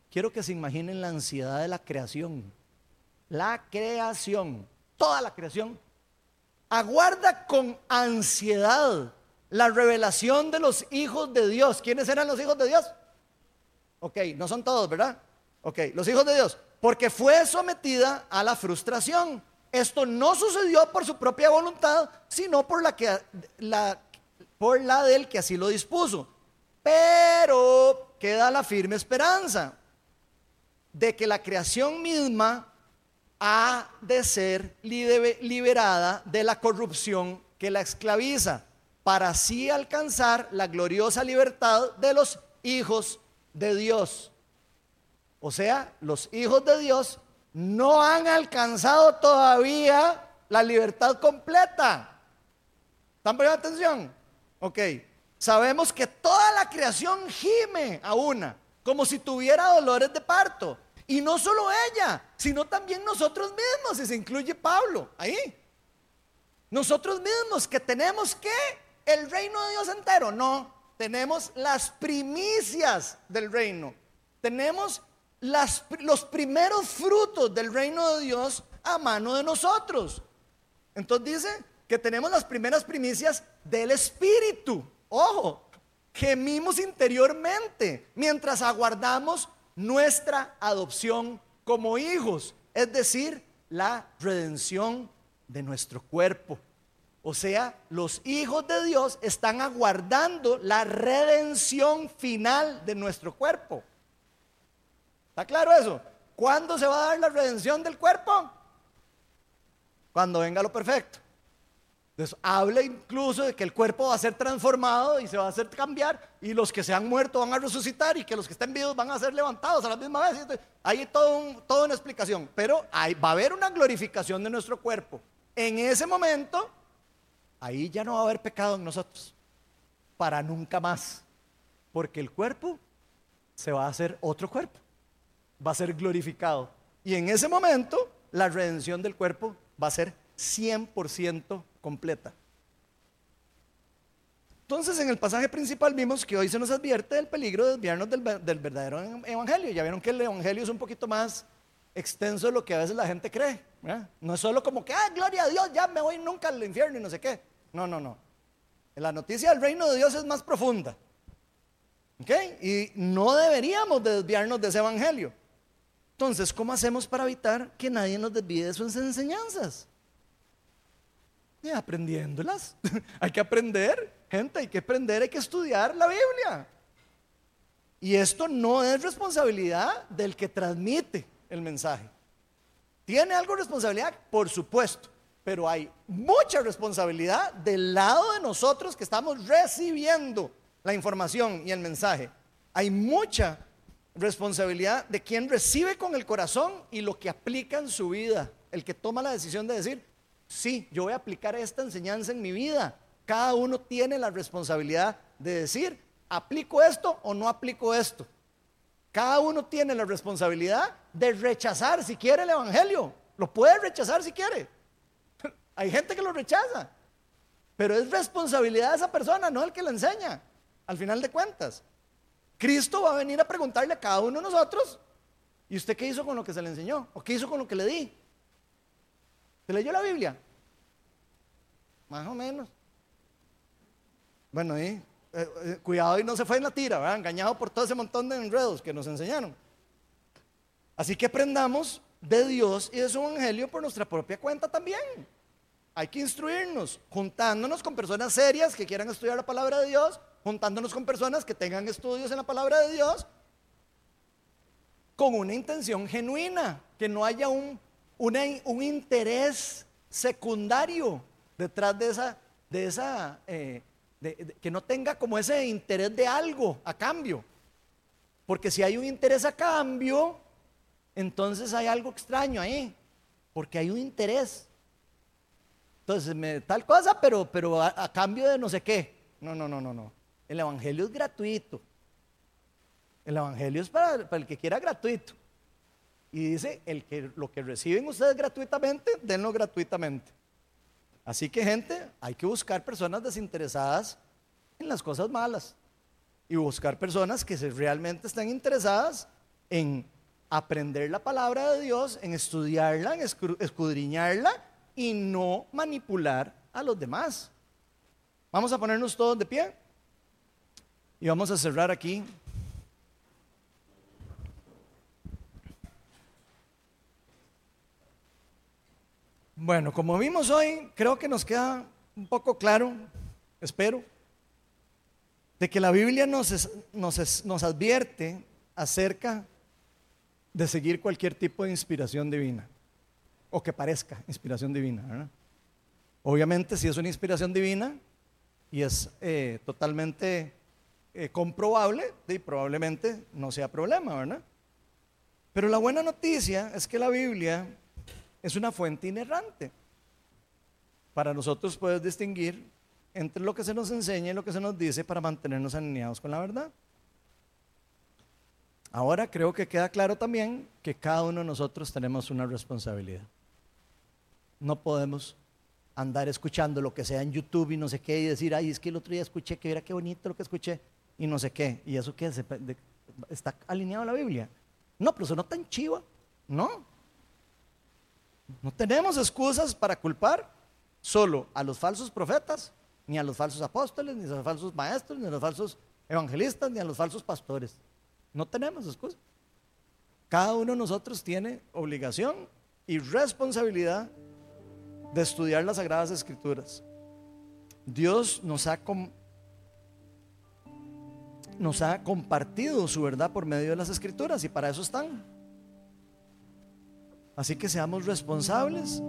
[SPEAKER 1] Quiero que se imaginen la ansiedad de la creación. La creación, toda la creación, aguarda con ansiedad la revelación de los hijos de Dios. ¿Quiénes eran los hijos de Dios? Ok, no son todos, ¿verdad? Ok, los hijos de Dios. Porque fue sometida a la frustración esto no sucedió por su propia voluntad, sino por la, que, la, por la del que así lo dispuso. Pero queda la firme esperanza de que la creación misma ha de ser liberada de la corrupción que la esclaviza, para así alcanzar la gloriosa libertad de los hijos de Dios. O sea, los hijos de Dios no han alcanzado todavía la libertad completa. ¿Están poniendo atención? Ok. Sabemos que toda la creación gime a una, como si tuviera dolores de parto. Y no solo ella, sino también nosotros mismos, se incluye Pablo ahí. Nosotros mismos que tenemos que el reino de Dios entero, no, tenemos las primicias del reino. Tenemos los primeros frutos del reino de Dios a mano de nosotros. Entonces dice que tenemos las primeras primicias del Espíritu. Ojo, gemimos interiormente mientras aguardamos nuestra adopción como hijos, es decir, la redención de nuestro cuerpo. O sea, los hijos de Dios están aguardando la redención final de nuestro cuerpo. ¿Está claro eso? ¿Cuándo se va a dar la redención del cuerpo? Cuando venga lo perfecto. Entonces, habla incluso de que el cuerpo va a ser transformado y se va a hacer cambiar y los que se han muerto van a resucitar y que los que estén vivos van a ser levantados a la misma vez. hay todo toda una explicación, pero va a haber una glorificación de nuestro cuerpo. En ese momento, ahí ya no va a haber pecado en nosotros, para nunca más, porque el cuerpo se va a hacer otro cuerpo va a ser glorificado. Y en ese momento, la redención del cuerpo va a ser 100% completa. Entonces, en el pasaje principal vimos que hoy se nos advierte del peligro de desviarnos del, verdadero evangelio. Ya vieron que el evangelio es un poquito más extenso de lo que a veces la gente cree. No es solo como que, ah, gloria a Dios, ya me voy nunca al infierno y no sé qué. No, no, no. La noticia del reino de Dios es más profunda. ¿Ok? Y no deberíamos desviarnos de ese evangelio. Entonces, ¿cómo hacemos para evitar que nadie nos desvíe de sus enseñanzas? Aprendiéndolas. Hay que aprender. Gente, hay que aprender, hay que estudiar la Biblia. Y esto no es responsabilidad del que transmite el mensaje. ¿Tiene algo de responsabilidad? Por supuesto. Pero hay mucha responsabilidad del lado de nosotros que estamos recibiendo la información y el mensaje. Hay mucha responsabilidad de quien recibe con el corazón y lo que aplica en su vida. El que toma la decisión de decir, sí, yo voy a aplicar esta enseñanza en mi vida. Cada uno tiene la responsabilidad de decir, ¿aplico esto o no aplico esto? Cada uno tiene la responsabilidad de rechazar si quiere el Evangelio. Lo puede rechazar si quiere. Hay gente que lo rechaza. Pero es responsabilidad de esa persona, no el que lo enseña. Al final de cuentas. Cristo va a venir a preguntarle a cada uno de nosotros, ¿y usted qué hizo con lo que se le enseñó? ¿O qué hizo con lo que le di? ¿Se leyó la Biblia? Más o menos. Bueno, eh, eh, cuidado y no se fue en la tira, ¿verdad? engañado por todo ese montón de enredos que nos enseñaron. Así que aprendamos de Dios y de su evangelio por nuestra propia cuenta también. Hay que instruirnos, juntándonos con personas serias que quieran estudiar la palabra de Dios, juntándonos con personas que tengan estudios en la palabra de Dios, con una intención genuina, que no haya un, un interés secundario detrás de esa, de esa eh, que no tenga como ese interés de algo a cambio. Porque si hay un interés a cambio, entonces hay algo extraño ahí, porque hay un interés. Entonces, me, tal cosa, pero, pero a, cambio de no sé qué. No, no, no, no, no. El Evangelio es gratuito. El Evangelio es para, para el que quiera gratuito. Y dice, el que, lo que reciben ustedes gratuitamente, denlo gratuitamente. Así que gente, hay que buscar personas desinteresadas en las cosas malas y buscar personas que realmente estén interesadas en aprender la palabra de Dios, en estudiarla, en escudriñarla y no manipular a los demás. Vamos a ponernos todos de pie y vamos a cerrar aquí Bueno, como vimos hoy, creo que nos queda un poco claro, espero, de que la Biblia nos, nos, advierte acerca de seguir cualquier tipo de inspiración divina, o que parezca inspiración divina. Obviamente, si es una inspiración divina y es eh, totalmente eh, comprobable, y probablemente no sea problema, ¿verdad? Pero la buena noticia es que la Biblia es una fuente inerrante. Para nosotros puedes distinguir entre lo que se nos enseña y lo que se nos dice para mantenernos alineados con la verdad. Ahora creo que queda claro también que cada uno de nosotros tenemos una responsabilidad. No podemos andar escuchando lo que sea en YouTube y no sé qué y decir, ay, es que el otro día escuché que era qué bonito lo que escuché y no sé qué. ¿Y eso qué? ¿Está alineado a la Biblia? No, pero eso no tan chiva. No, no tenemos excusas para culpar solo a los falsos profetas, ni a los falsos apóstoles, ni a los falsos maestros, ni a los falsos evangelistas, ni a los falsos pastores. No tenemos excusas. Cada uno de nosotros tiene obligación y responsabilidad de estudiar las Sagradas Escrituras. Dios nos ha, nos ha compartido su verdad por medio de las Escrituras y para eso están. Así que seamos responsables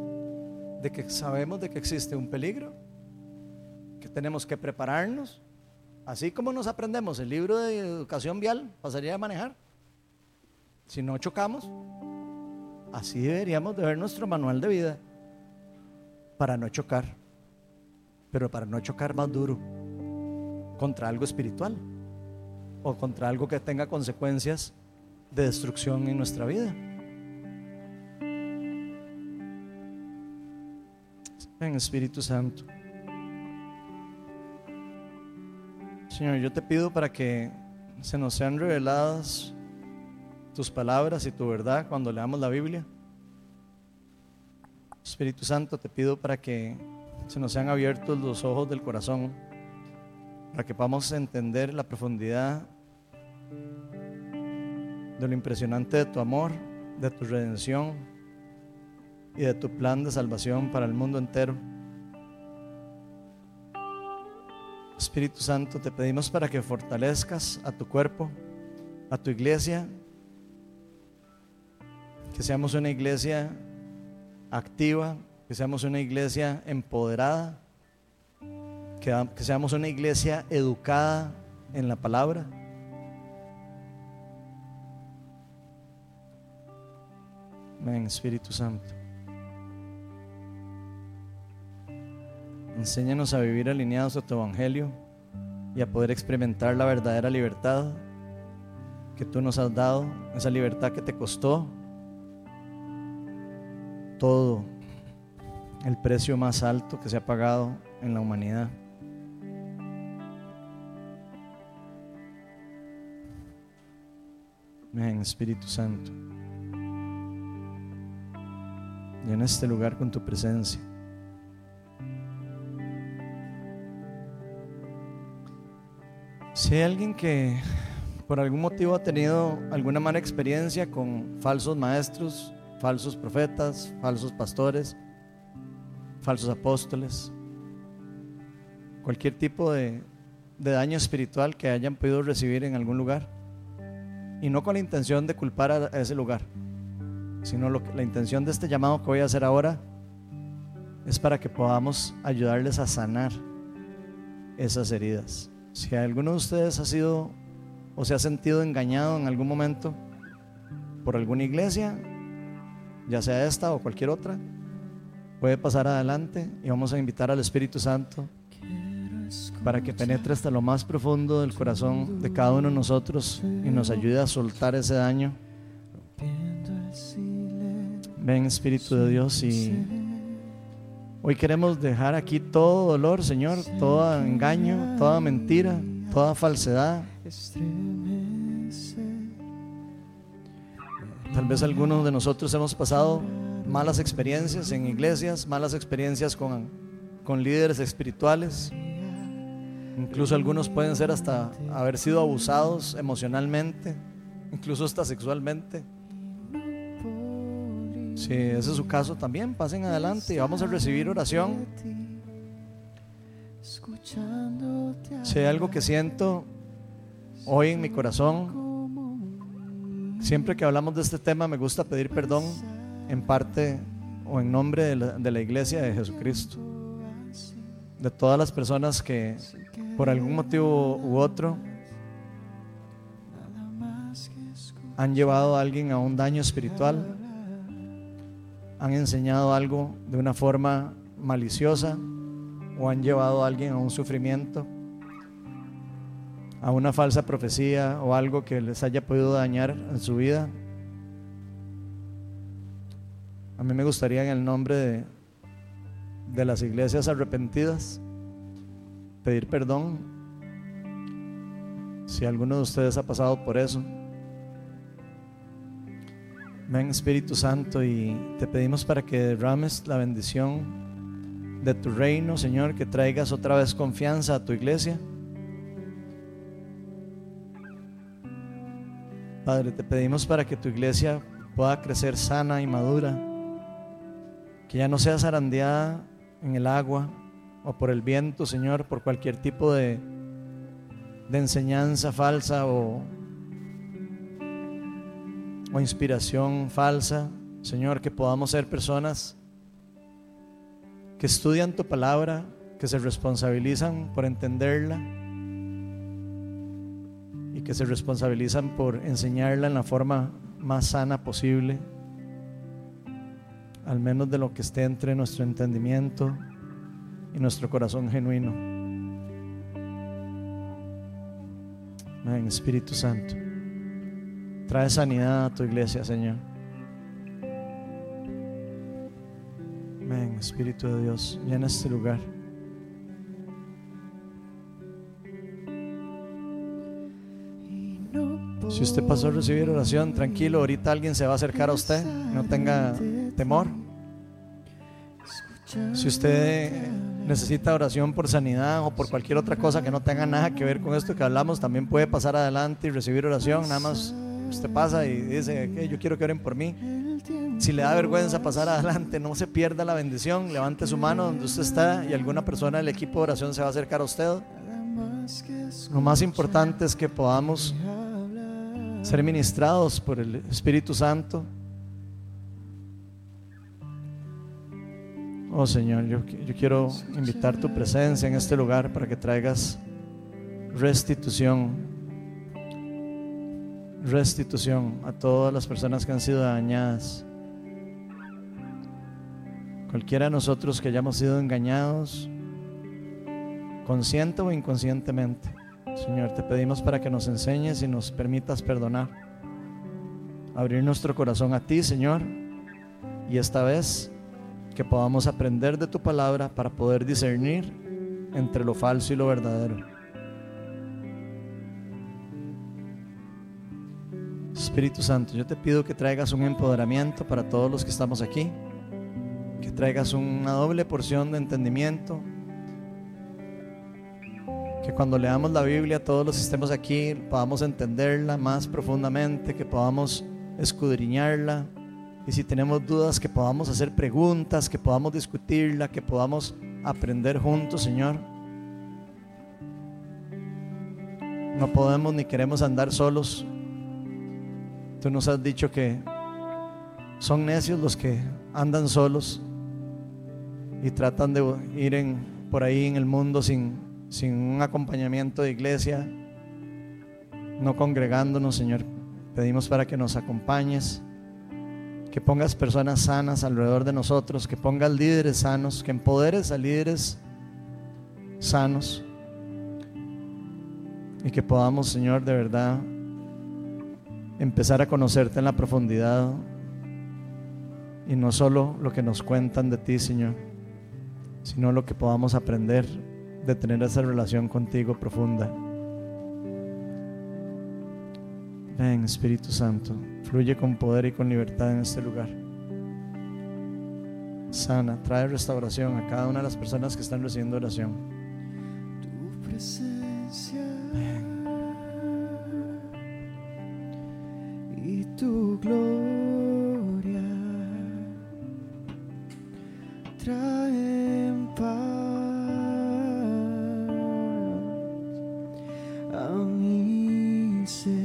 [SPEAKER 1] de que sabemos de que existe un peligro, que tenemos que prepararnos, así como nos aprendemos el libro de educación vial, pasaría a manejar. Si no chocamos, así deberíamos de ver nuestro manual de vida para no chocar, pero para no chocar más duro contra algo espiritual o contra algo que tenga consecuencias de destrucción en nuestra vida. En Espíritu Santo. Señor, yo te pido para que se nos sean reveladas tus palabras y tu verdad cuando leamos la Biblia. Espíritu Santo, te pido para que se nos sean abiertos los ojos del corazón, para que podamos entender la profundidad de lo impresionante de tu amor, de tu redención y de tu plan de salvación para el mundo entero. Espíritu Santo, te pedimos para que fortalezcas a tu cuerpo, a tu iglesia, que seamos una iglesia activa, que seamos una iglesia empoderada, que, seamos una iglesia educada en la palabra. Amén, Espíritu Santo. Enséñanos a vivir alineados a tu Evangelio y a poder experimentar la verdadera libertad que tú nos has dado, esa libertad que te costó todo el precio más alto que se ha pagado en la humanidad. Amén, Espíritu Santo. En este lugar con tu presencia. Si hay alguien que por algún motivo ha tenido alguna mala experiencia con falsos maestros, falsos profetas, falsos pastores, falsos apóstoles, cualquier tipo de, daño espiritual que hayan podido recibir en algún lugar, y no con la intención de culpar a, ese lugar, sino la intención de este llamado que voy a hacer ahora es para que podamos ayudarles a sanar esas heridas. Si alguno de ustedes ha sido o se ha sentido engañado en algún momento por alguna iglesia, ya sea esta o cualquier otra, puede pasar adelante y vamos a invitar al Espíritu Santo para que penetre hasta lo más profundo del corazón de cada uno de nosotros y nos ayude a soltar ese daño. Ven Espíritu de Dios y Hoy queremos dejar aquí todo dolor, Señor, todo engaño, toda mentira, toda falsedad. Tal vez algunos de nosotros hemos pasado malas experiencias en iglesias, malas experiencias con, con líderes espirituales. Incluso algunos pueden ser hasta haber sido abusados emocionalmente, incluso hasta sexualmente. Si ese es su caso también, pasen adelante y vamos a recibir oración. Si hay algo que siento hoy en mi corazón, siempre que hablamos de este tema me gusta pedir perdón en parte o en nombre de la, de la iglesia de Jesucristo. De todas las personas que por algún motivo u otro han llevado a alguien a un daño espiritual han enseñado algo de una forma maliciosa o han llevado a alguien a un sufrimiento, a una falsa profecía o algo que les haya podido dañar en su vida. A mí me gustaría en el nombre de, de las iglesias arrepentidas pedir perdón si alguno de ustedes ha pasado por eso. Ven Espíritu Santo y te pedimos para que derrames la bendición de tu reino, Señor, que traigas otra vez confianza a tu iglesia. Padre, te pedimos para que tu iglesia pueda crecer sana y madura, que ya no sea zarandeada en el agua o por el viento, Señor, por cualquier tipo de, de enseñanza falsa o o inspiración falsa. Señor, que podamos ser personas que estudian tu palabra, que se responsabilizan por entenderla y que se responsabilizan por enseñarla en la forma más sana posible, al menos de lo que esté entre nuestro entendimiento y nuestro corazón genuino. Espíritu Santo. Trae sanidad a tu iglesia, Señor. Amén, Espíritu de Dios, llena este lugar. Si usted pasó a recibir oración, tranquilo, ahorita alguien se va a acercar a usted, no tenga temor. Si usted necesita oración por sanidad o por cualquier otra cosa que no tenga nada que ver con esto que hablamos, también puede pasar adelante y recibir oración, nada más Usted pasa y dice, que yo quiero que oren por mí. Si le da vergüenza pasar adelante, no se pierda la bendición. Levante su mano donde usted está y alguna persona del equipo de oración se va a acercar a usted. Lo más importante es que podamos ser ministrados por el Espíritu Santo. Oh Señor, yo, yo, quiero invitar tu presencia en este lugar para que traigas restitución, restitución a todas las personas que han sido dañadas. Cualquiera de nosotros que hayamos sido engañados, consciente o inconscientemente. Señor, te pedimos para que nos enseñes y nos permitas perdonar. Abrir nuestro corazón a ti, Señor. Y esta vez que podamos aprender de tu palabra para poder discernir entre lo falso y lo verdadero. Espíritu Santo, yo te pido que traigas un empoderamiento para todos los que estamos aquí, que traigas una doble porción de entendimiento, que cuando leamos la Biblia todos los que estemos aquí podamos entenderla más profundamente, que podamos escudriñarla y si tenemos dudas que podamos hacer preguntas, que podamos discutirla, que podamos aprender juntos, Señor. No podemos ni queremos andar solos. Tú nos has dicho que son necios los que andan solos y tratan de ir en, por ahí en el mundo sin, sin un acompañamiento de iglesia, no congregándonos, Señor. Pedimos para que nos acompañes, que pongas personas sanas alrededor de nosotros, que pongas líderes sanos, que empoderes a líderes sanos y que podamos, Señor, de verdad empezar a conocerte en la profundidad y no solo lo que nos cuentan de ti, Señor, sino lo que podamos aprender de tener esa relación contigo profunda. Ven, Espíritu Santo, fluye con poder y con libertad en este lugar. Sana, trae restauración a cada una de las personas que están recibiendo oración.
[SPEAKER 2] Tu tu gloria traen paz a mi ser.